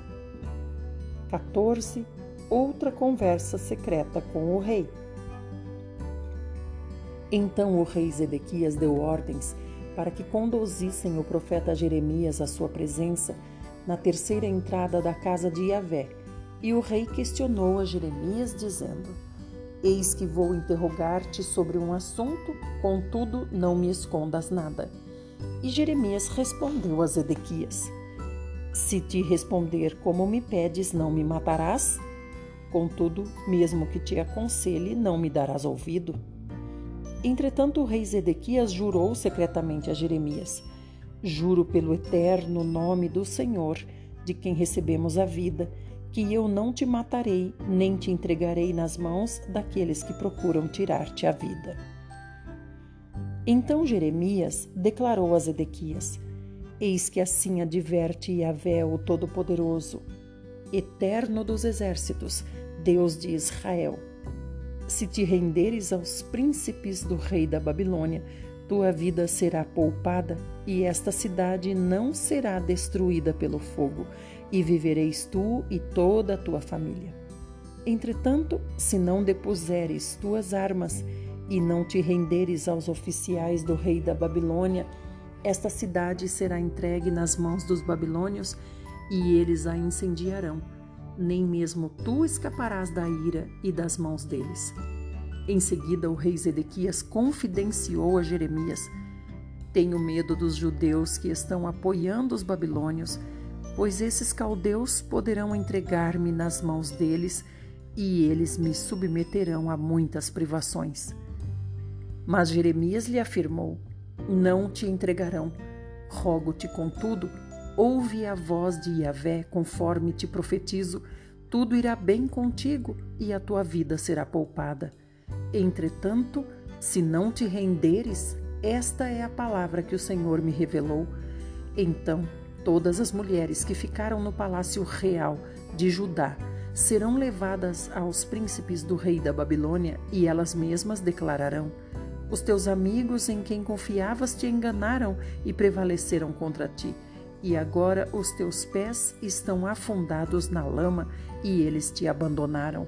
14 outra conversa secreta com o rei. Então o rei Zedequias deu ordens para que conduzissem o profeta Jeremias à sua presença na terceira entrada da casa de Yahvé. E o rei questionou a Jeremias, dizendo: Eis que vou interrogar-te sobre um assunto, contudo não me escondas nada. E Jeremias respondeu a Zedequias: Se te responder como me pedes, não me matarás? Contudo, mesmo que te aconselhe, não me darás ouvido. Entretanto, o rei Zedequias jurou secretamente a Jeremias: Juro pelo eterno nome do Senhor, de quem recebemos a vida, que eu não te matarei, nem te entregarei nas mãos daqueles que procuram tirar-te a vida. Então Jeremias declarou a Zedequias: Eis que assim adverte Yahvé, o Todo-Poderoso, eterno dos exércitos, Deus de Israel. Se te renderes aos príncipes do rei da Babilônia, tua vida será poupada e esta cidade não será destruída pelo fogo, e vivereis tu e toda a tua família. Entretanto, se não depuseres tuas armas e não te renderes aos oficiais do rei da Babilônia, esta cidade será entregue nas mãos dos babilônios e eles a incendiarão nem mesmo tu escaparás da ira e das mãos deles. Em seguida, o rei Zedequias confidenciou a Jeremias: Tenho medo dos judeus que estão apoiando os babilônios, pois esses caldeus poderão entregar-me nas mãos deles, e eles me submeterão a muitas privações. Mas Jeremias lhe afirmou: Não te entregarão. Rogo-te, contudo, ouve a voz de Yahvé, conforme te profetizo, tudo irá bem contigo e a tua vida será poupada. Entretanto, se não te renderes, esta é a palavra que o Senhor me revelou. Então, todas as mulheres que ficaram no palácio real de Judá serão levadas aos príncipes do rei da Babilônia e elas mesmas declararão: Os teus amigos em quem confiavas te enganaram e prevaleceram contra ti. E agora os teus pés estão afundados na lama e eles te abandonaram.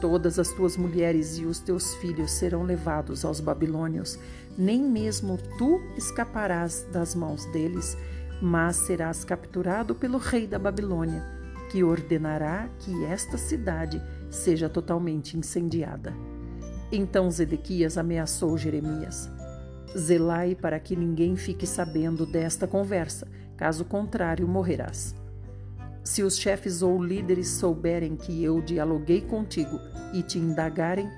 Todas as tuas mulheres e os teus filhos serão levados aos babilônios. Nem mesmo tu escaparás das mãos deles, mas serás capturado pelo rei da Babilônia, que ordenará que esta cidade seja totalmente incendiada. Então Zedequias ameaçou Jeremias: Zelai para que ninguém fique sabendo desta conversa, caso contrário, morrerás. Se os chefes ou líderes souberem que eu dialoguei contigo e te indagarem,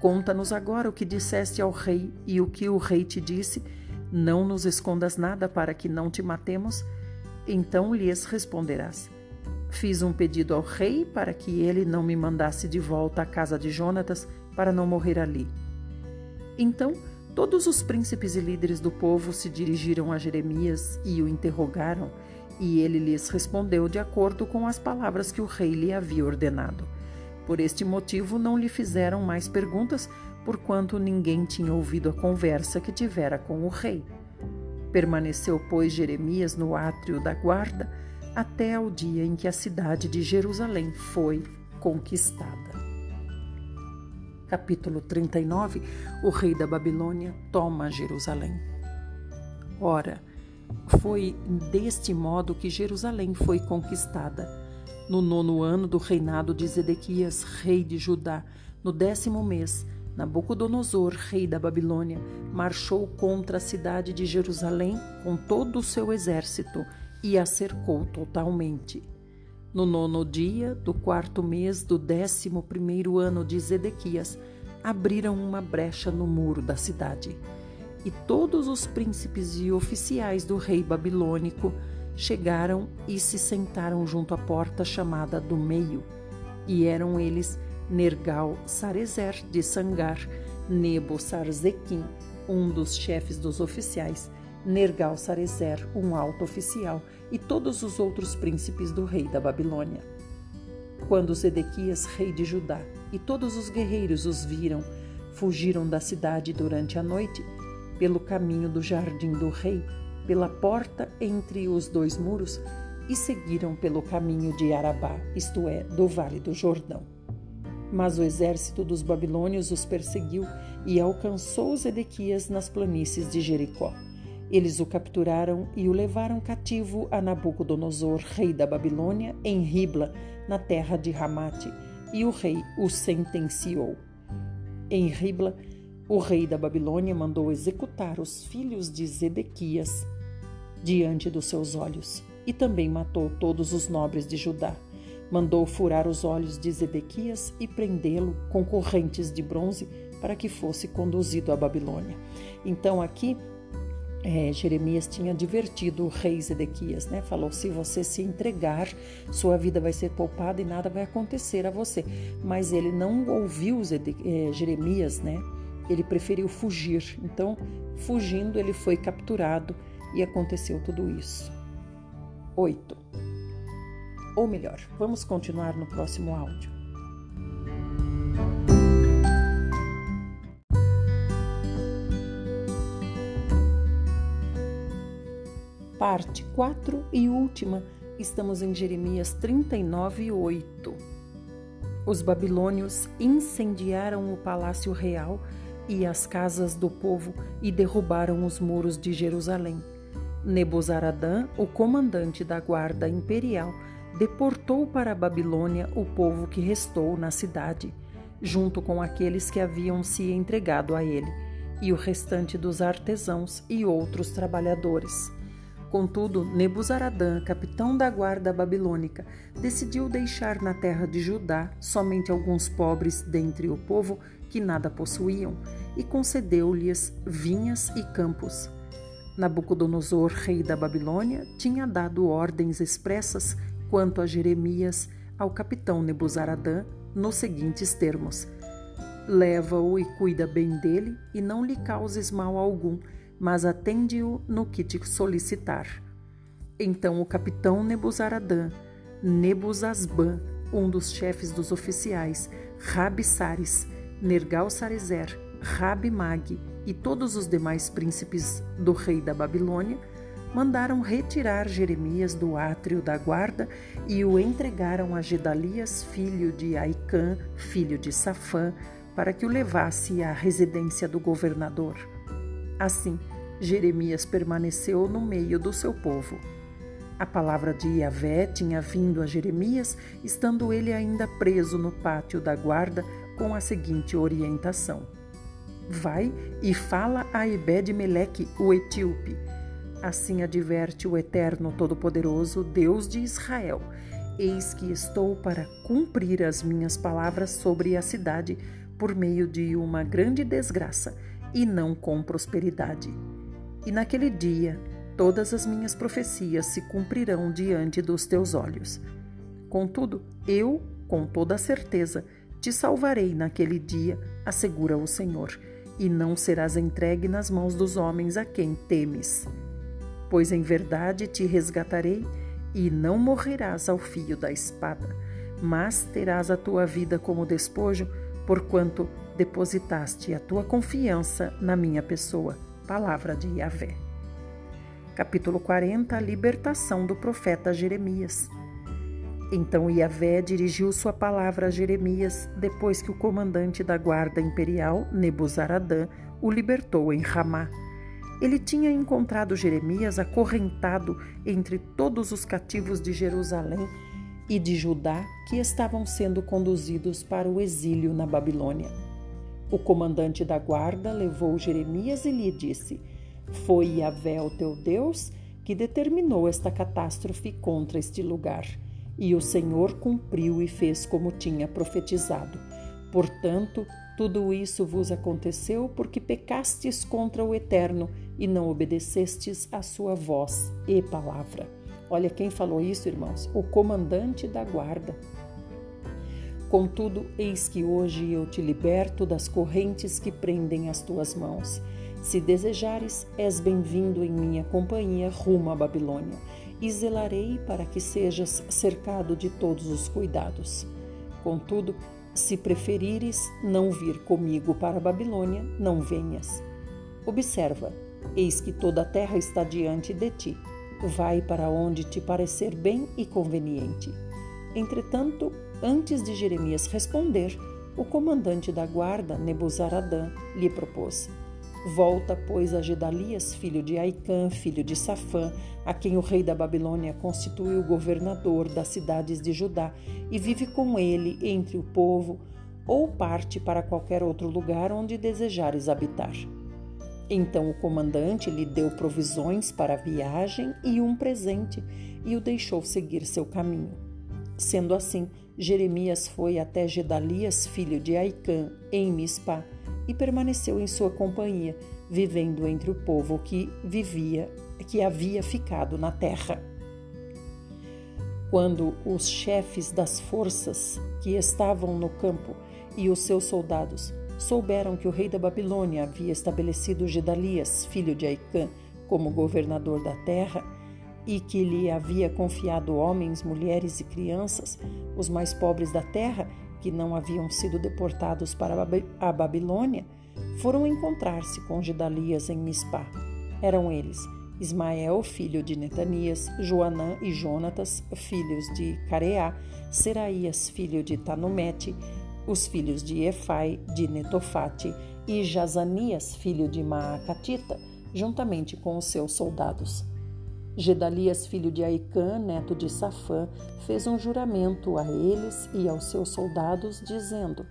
conta-nos agora o que disseste ao rei e o que o rei te disse. Não nos escondas nada para que não te matemos. Então lhes responderás: Fiz um pedido ao rei para que ele não me mandasse de volta à casa de Jonatas para não morrer ali. Então todos os príncipes e líderes do povo se dirigiram a Jeremias e o interrogaram e ele lhes respondeu de acordo com as palavras que o rei lhe havia ordenado. Por este motivo, não lhe fizeram mais perguntas, porquanto ninguém tinha ouvido a conversa que tivera com o rei. Permaneceu, pois, Jeremias no átrio da guarda até ao dia em que a cidade de Jerusalém foi conquistada. Capítulo 39 O rei da Babilônia toma Jerusalém. Ora, foi deste modo que Jerusalém foi conquistada. No nono ano do reinado de Zedequias, rei de Judá, no décimo mês, Nabucodonosor, rei da Babilônia, marchou contra a cidade de Jerusalém com todo o seu exército e a cercou totalmente. No nono dia do quarto mês do décimo primeiro ano de Zedequias, abriram uma brecha no muro da cidade e todos os príncipes e oficiais do rei babilônico chegaram e se sentaram junto à porta chamada do meio. E eram eles Nergal Sarezer de Sangar, Nebo Sarzequim, um dos chefes dos oficiais, Nergal Sarezer, um alto oficial, e todos os outros príncipes do rei da Babilônia. Quando Zedequias, rei de Judá, e todos os guerreiros os viram, fugiram da cidade durante a noite pelo caminho do jardim do rei, pela porta entre os dois muros, e seguiram pelo caminho de Arabá, isto é, do vale do Jordão. Mas o exército dos babilônios os perseguiu e alcançou Zedequias nas planícies de Jericó. Eles o capturaram e o levaram cativo a Nabucodonosor, rei da Babilônia, em Ribla, na terra de Ramate, e o rei o sentenciou. Em Ribla, o rei da Babilônia mandou executar os filhos de Zedequias diante dos seus olhos e também matou todos os nobres de Judá. Mandou furar os olhos de Zedequias e prendê-lo com correntes de bronze para que fosse conduzido à Babilônia. Então aqui é, Jeremias tinha divertido o rei Zedequias, né? Falou: se você se entregar, sua vida vai ser poupada e nada vai acontecer a você. Mas ele não ouviu Zede, é, Jeremias, né? ele preferiu fugir. Então, fugindo, ele foi capturado e aconteceu tudo isso. 8. Ou melhor, vamos continuar no próximo áudio. Parte 4 e última, estamos em Jeremias 39, 8. Os babilônios incendiaram o palácio real e as casas do povo e derrubaram os muros de Jerusalém. Nebuzaradã, o comandante da guarda imperial, deportou para a Babilônia o povo que restou na cidade, junto com aqueles que haviam se entregado a ele, e o restante dos artesãos e outros trabalhadores. Contudo, Nebuzaradã, capitão da guarda babilônica, decidiu deixar na terra de Judá somente alguns pobres dentre o povo que nada possuíam e concedeu-lhes vinhas e campos. Nabucodonosor, rei da Babilônia, tinha dado ordens expressas quanto a Jeremias ao capitão Nebuzaradã nos seguintes termos: Leva-o e cuida bem dele, e não lhe causes mal algum, mas atende-o no que te solicitar. Então o capitão Nebuzaradã, Nebuzasban, um dos chefes dos oficiais, Rabi Sares, Nergal Sarezer, Rabi Mag e todos os demais príncipes do rei da Babilônia, mandaram retirar Jeremias do átrio da guarda e o entregaram a Gedalias, filho de Aicã, filho de Safã, para que o levasse à residência do governador. Assim, Jeremias permaneceu no meio do seu povo. A palavra de Yahvé tinha vindo a Jeremias, estando ele ainda preso no pátio da guarda, com a seguinte orientação: Vai e fala a Ebed-Meleque, o etíope. Assim adverte o Eterno Todo-Poderoso, Deus de Israel: Eis que estou para cumprir as minhas palavras sobre a cidade por meio de uma grande desgraça e não com prosperidade. E naquele dia todas as minhas profecias se cumprirão diante dos teus olhos. Contudo, eu, com toda certeza, te salvarei naquele dia, assegura o Senhor, e não serás entregue nas mãos dos homens a quem temes. Pois em verdade te resgatarei, e não morrerás ao fio da espada, mas terás a tua vida como despojo, porquanto depositaste a tua confiança na minha pessoa palavra de Yahvé. Capítulo 40 A libertação do profeta Jeremias. Então Yahvé dirigiu sua palavra a Jeremias depois que o comandante da guarda imperial, Nebuzaradã, o libertou em Ramá. Ele tinha encontrado Jeremias acorrentado entre todos os cativos de Jerusalém e de Judá que estavam sendo conduzidos para o exílio na Babilônia. O comandante da guarda levou Jeremias e lhe disse: Foi Yahvé, o teu Deus, que determinou esta catástrofe contra este lugar. E o Senhor cumpriu e fez como tinha profetizado. Portanto, tudo isso vos aconteceu porque pecastes contra o Eterno e não obedecestes à sua voz e palavra. Olha quem falou isso, irmãos: o comandante da guarda. Contudo, eis que hoje eu te liberto das correntes que prendem as tuas mãos. Se desejares, és bem-vindo em minha companhia rumo à Babilônia, e zelarei para que sejas cercado de todos os cuidados. Contudo, se preferires não vir comigo para a Babilônia, não venhas. Observa, eis que toda a terra está diante de ti. Vai para onde te parecer bem e conveniente. Entretanto, Antes de Jeremias responder, o comandante da guarda, Nebuzaradã, lhe propôs: Volta, pois, a Gedalias, filho de Aicã, filho de Safã, a quem o rei da Babilônia constituiu governador das cidades de Judá, e vive com ele entre o povo, ou parte para qualquer outro lugar onde desejares habitar. Então o comandante lhe deu provisões para a viagem e um presente, e o deixou seguir seu caminho. Sendo assim, Jeremias foi até Gedalias, filho de Aicã, em Mispá, e permaneceu em sua companhia, vivendo entre o povo que vivia, que havia ficado na terra. Quando os chefes das forças que estavam no campo e os seus soldados souberam que o rei da Babilônia havia estabelecido Gedalias, filho de Aicã, como governador da terra, e que lhe havia confiado homens, mulheres e crianças, os mais pobres da terra, que não haviam sido deportados para a Babilônia, foram encontrar-se com Gedalias em Mispá. Eram eles Ismael, filho de Netanias, Joanã e Jonatas, filhos de Careá, Seraías, filho de Tanumete, os filhos de Efai, de Netofate, e Jazanias, filho de Maacatita, juntamente com os seus soldados. Gedalias, filho de Aicã, neto de Safã, fez um juramento a eles e aos seus soldados, dizendo: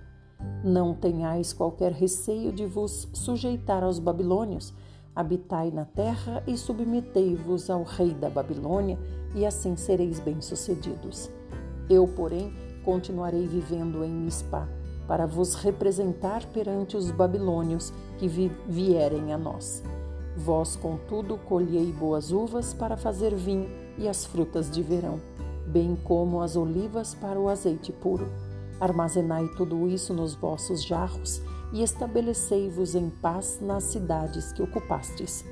Não tenhais qualquer receio de vos sujeitar aos babilônios, Habitai na terra e submetei-vos ao rei da Babilônia, e assim sereis bem-sucedidos. Eu, porém, continuarei vivendo em Mispá, para vos representar perante os babilônios que vi vierem a nós. Vós, contudo, colhei boas uvas para fazer vinho e as frutas de verão, bem como as olivas para o azeite puro. Armazenai tudo isso nos vossos jarros e estabelecei-vos em paz nas cidades que ocupastes.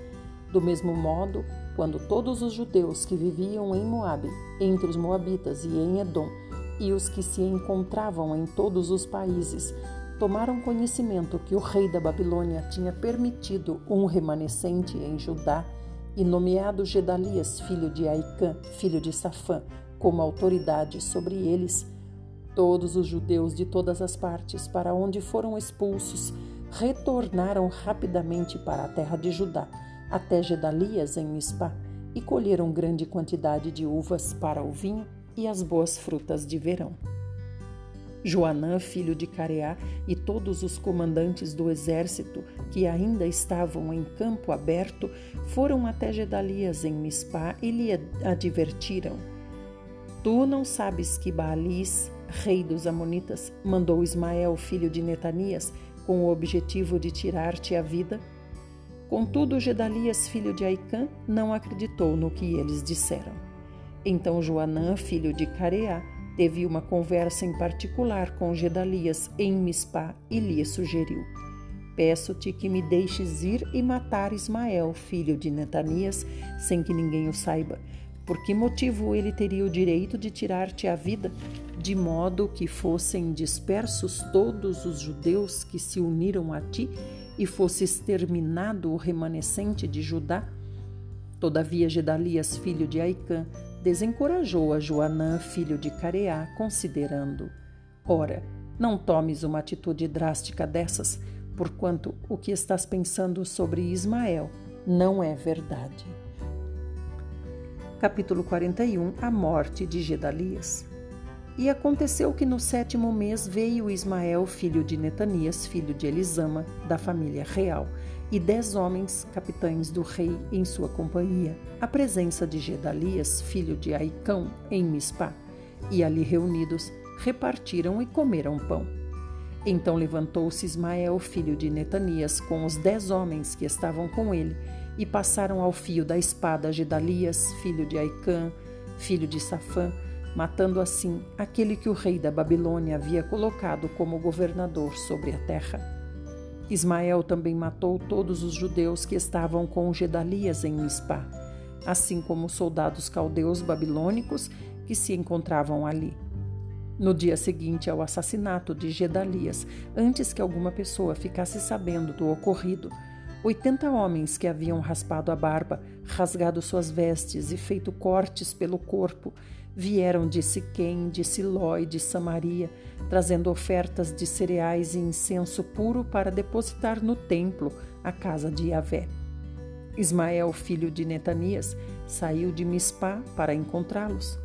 Do mesmo modo, quando todos os judeus que viviam em Moabe, entre os moabitas e em Edom, e os que se encontravam em todos os países, tomaram conhecimento que o rei da Babilônia tinha permitido um remanescente em Judá e nomeado Gedalias, filho de Aicã, filho de Safã, como autoridade sobre eles, todos os judeus de todas as partes para onde foram expulsos retornaram rapidamente para a terra de Judá, até Gedalias em Mispá, e colheram grande quantidade de uvas para o vinho e as boas frutas de verão. Joanã, filho de Careá, e todos os comandantes do exército que ainda estavam em campo aberto foram até Gedalias em Mispá e lhe advertiram: Tu não sabes que Baalis, rei dos Amonitas, mandou Ismael, filho de Netanias, com o objetivo de tirar-te a vida? Contudo, Gedalias, filho de Aicã, não acreditou no que eles disseram. Então Joanã, filho de Careá, Teve uma conversa em particular com Gedalias em Mispá e lhe sugeriu: Peço-te que me deixes ir e matar Ismael, filho de Netanias, sem que ninguém o saiba. Por que motivo ele teria o direito de tirar-te a vida, de modo que fossem dispersos todos os judeus que se uniram a ti e fosse exterminado o remanescente de Judá? Todavia, Gedalias, filho de Aicã, desencorajou a Joanã, filho de Careá, considerando: Ora, não tomes uma atitude drástica dessas, porquanto o que estás pensando sobre Ismael não é verdade. Capítulo 41 A morte de Gedalias. E aconteceu que no sétimo mês veio Ismael, filho de Netanias, filho de Elisama, da família real, e dez homens, capitães do rei, em sua companhia, à presença de Gedalias, filho de Aicão, em Mispá, e ali reunidos, repartiram e comeram pão. Então levantou-se Ismael, filho de Netanias, com os dez homens que estavam com ele, e passaram ao fio da espada Gedalias, filho de Aicã, filho de Safã, matando assim aquele que o rei da Babilônia havia colocado como governador sobre a terra. Ismael também matou todos os judeus que estavam com Gedalias em Mispá, assim como os soldados caldeus babilônicos que se encontravam ali. No dia seguinte ao assassinato de Gedalias, antes que alguma pessoa ficasse sabendo do ocorrido, oitenta homens que haviam raspado a barba, rasgado suas vestes e feito cortes pelo corpo, vieram de Siquém, de Siló e de Samaria, trazendo ofertas de cereais e incenso puro para depositar no templo, a casa de Yahvé. Ismael, filho de Netanias, saiu de Mispá para encontrá-los.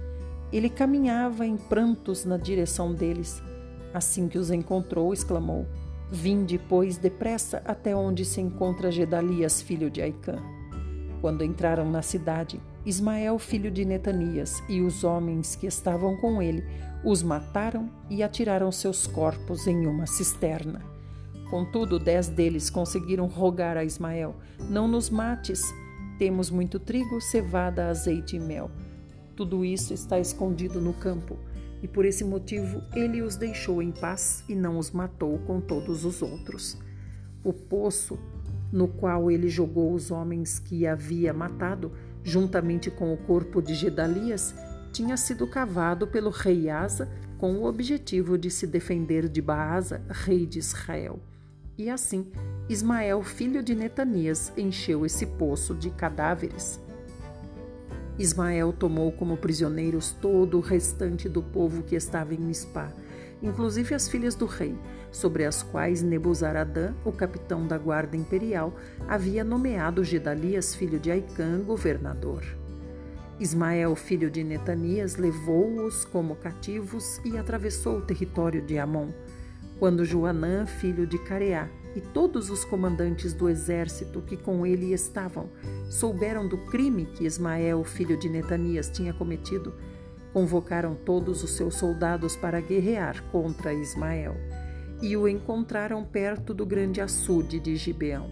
Ele caminhava em prantos na direção deles. Assim que os encontrou, exclamou: Vinde, pois, depressa até onde se encontra Gedalias, filho de Aicã. Quando entraram na cidade, Ismael, filho de Netanias, e os homens que estavam com ele os mataram e atiraram seus corpos em uma cisterna. Contudo, dez deles conseguiram rogar a Ismael: Não nos mates, temos muito trigo, cevada, azeite e mel. Tudo isso está escondido no campo, e por esse motivo ele os deixou em paz e não os matou com todos os outros. O poço no qual ele jogou os homens que havia matado, juntamente com o corpo de Gedalias, tinha sido cavado pelo rei Asa com o objetivo de se defender de Baasa, rei de Israel. E assim, Ismael, filho de Netanias, encheu esse poço de cadáveres. Ismael tomou como prisioneiros todo o restante do povo que estava em Mispá, inclusive as filhas do rei, sobre as quais Nebuzaradã, o capitão da guarda imperial, havia nomeado Gedalias, filho de Aicã, governador. Ismael, filho de Netanias, levou-os como cativos e atravessou o território de Amon. Quando Joanã, filho de Careá, e todos os comandantes do exército que com ele estavam souberam do crime que Ismael, filho de Netanias, tinha cometido, convocaram todos os seus soldados para guerrear contra Ismael e o encontraram perto do grande açude de Gibeão.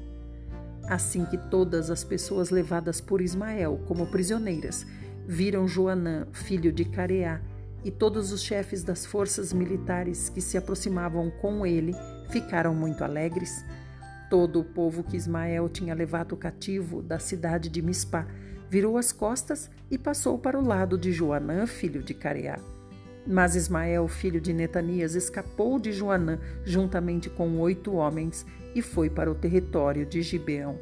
Assim que todas as pessoas levadas por Ismael como prisioneiras viram Joanã, filho de Careá, e todos os chefes das forças militares que se aproximavam com ele ficaram muito alegres. Todo o povo que Ismael tinha levado cativo da cidade de Mispá virou as costas e passou para o lado de Joanã, filho de Careá. Mas Ismael, filho de Netanias, escapou de Joanã juntamente com oito homens e foi para o território de Gibeão.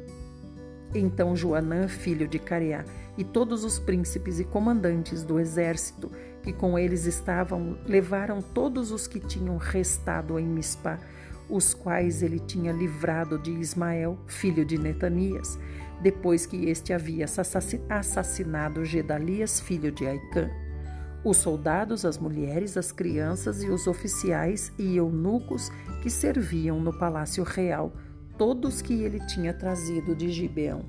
Então Joanã, filho de Careá, e todos os príncipes e comandantes do exército que com eles estavam levaram todos os que tinham restado em Mispá, os quais ele tinha livrado de Ismael, filho de Netanias, depois que este havia assassinado Gedalias, filho de Aicã. Os soldados, as mulheres, as crianças e os oficiais e eunucos que serviam no palácio real, todos que ele tinha trazido de Gibeão.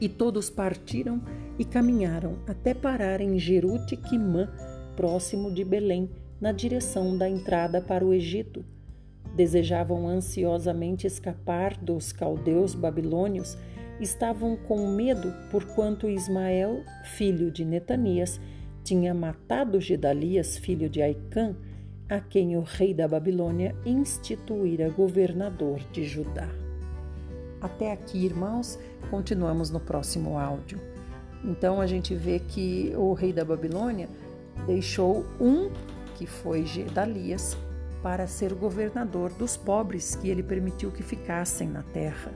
E todos partiram e caminharam até parar em Jerute-Quimã, próximo de Belém, na direção da entrada para o Egito. Desejavam ansiosamente escapar dos caldeus babilônios, estavam com medo porquanto Ismael, filho de Netanias, tinha matado Gedalias, filho de Aicã, a quem o rei da Babilônia instituíra governador de Judá. Até aqui, irmãos, continuamos no próximo áudio. Então a gente vê que o rei da Babilônia deixou um, que foi Gedalias, para ser governador dos pobres que ele permitiu que ficassem na terra.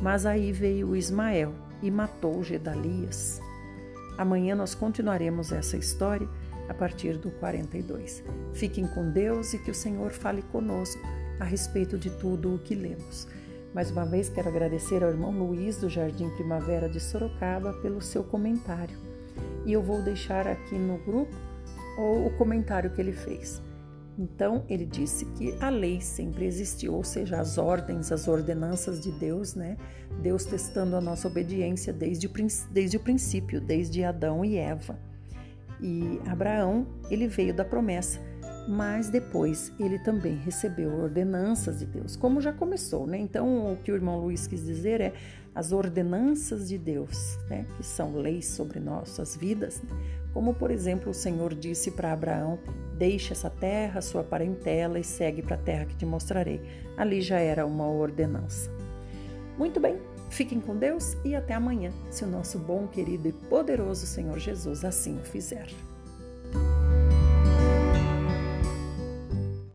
Mas aí veio Ismael e matou Gedalias. Amanhã nós continuaremos essa história a partir do 42. Fiquem com Deus e que o Senhor fale conosco a respeito de tudo o que lemos. Mais uma vez quero agradecer ao irmão Luiz do Jardim Primavera de Sorocaba pelo seu comentário. E eu vou deixar aqui no grupo o comentário que ele fez. Então, ele disse que a lei sempre existiu, ou seja, as ordens, as ordenanças de Deus, né? Deus testando a nossa obediência desde o, desde o princípio, desde Adão e Eva. E Abraão, ele veio da promessa, mas depois ele também recebeu ordenanças de Deus, como já começou, né? Então, o que o irmão Luiz quis dizer é as ordenanças de Deus, né? Que são leis sobre nossas vidas, né? Como por exemplo o Senhor disse para Abraão: Deixe essa terra, sua parentela e segue para a terra que te mostrarei. Ali já era uma ordenança. Muito bem, fiquem com Deus e até amanhã, se o nosso bom, querido e poderoso Senhor Jesus assim o fizer.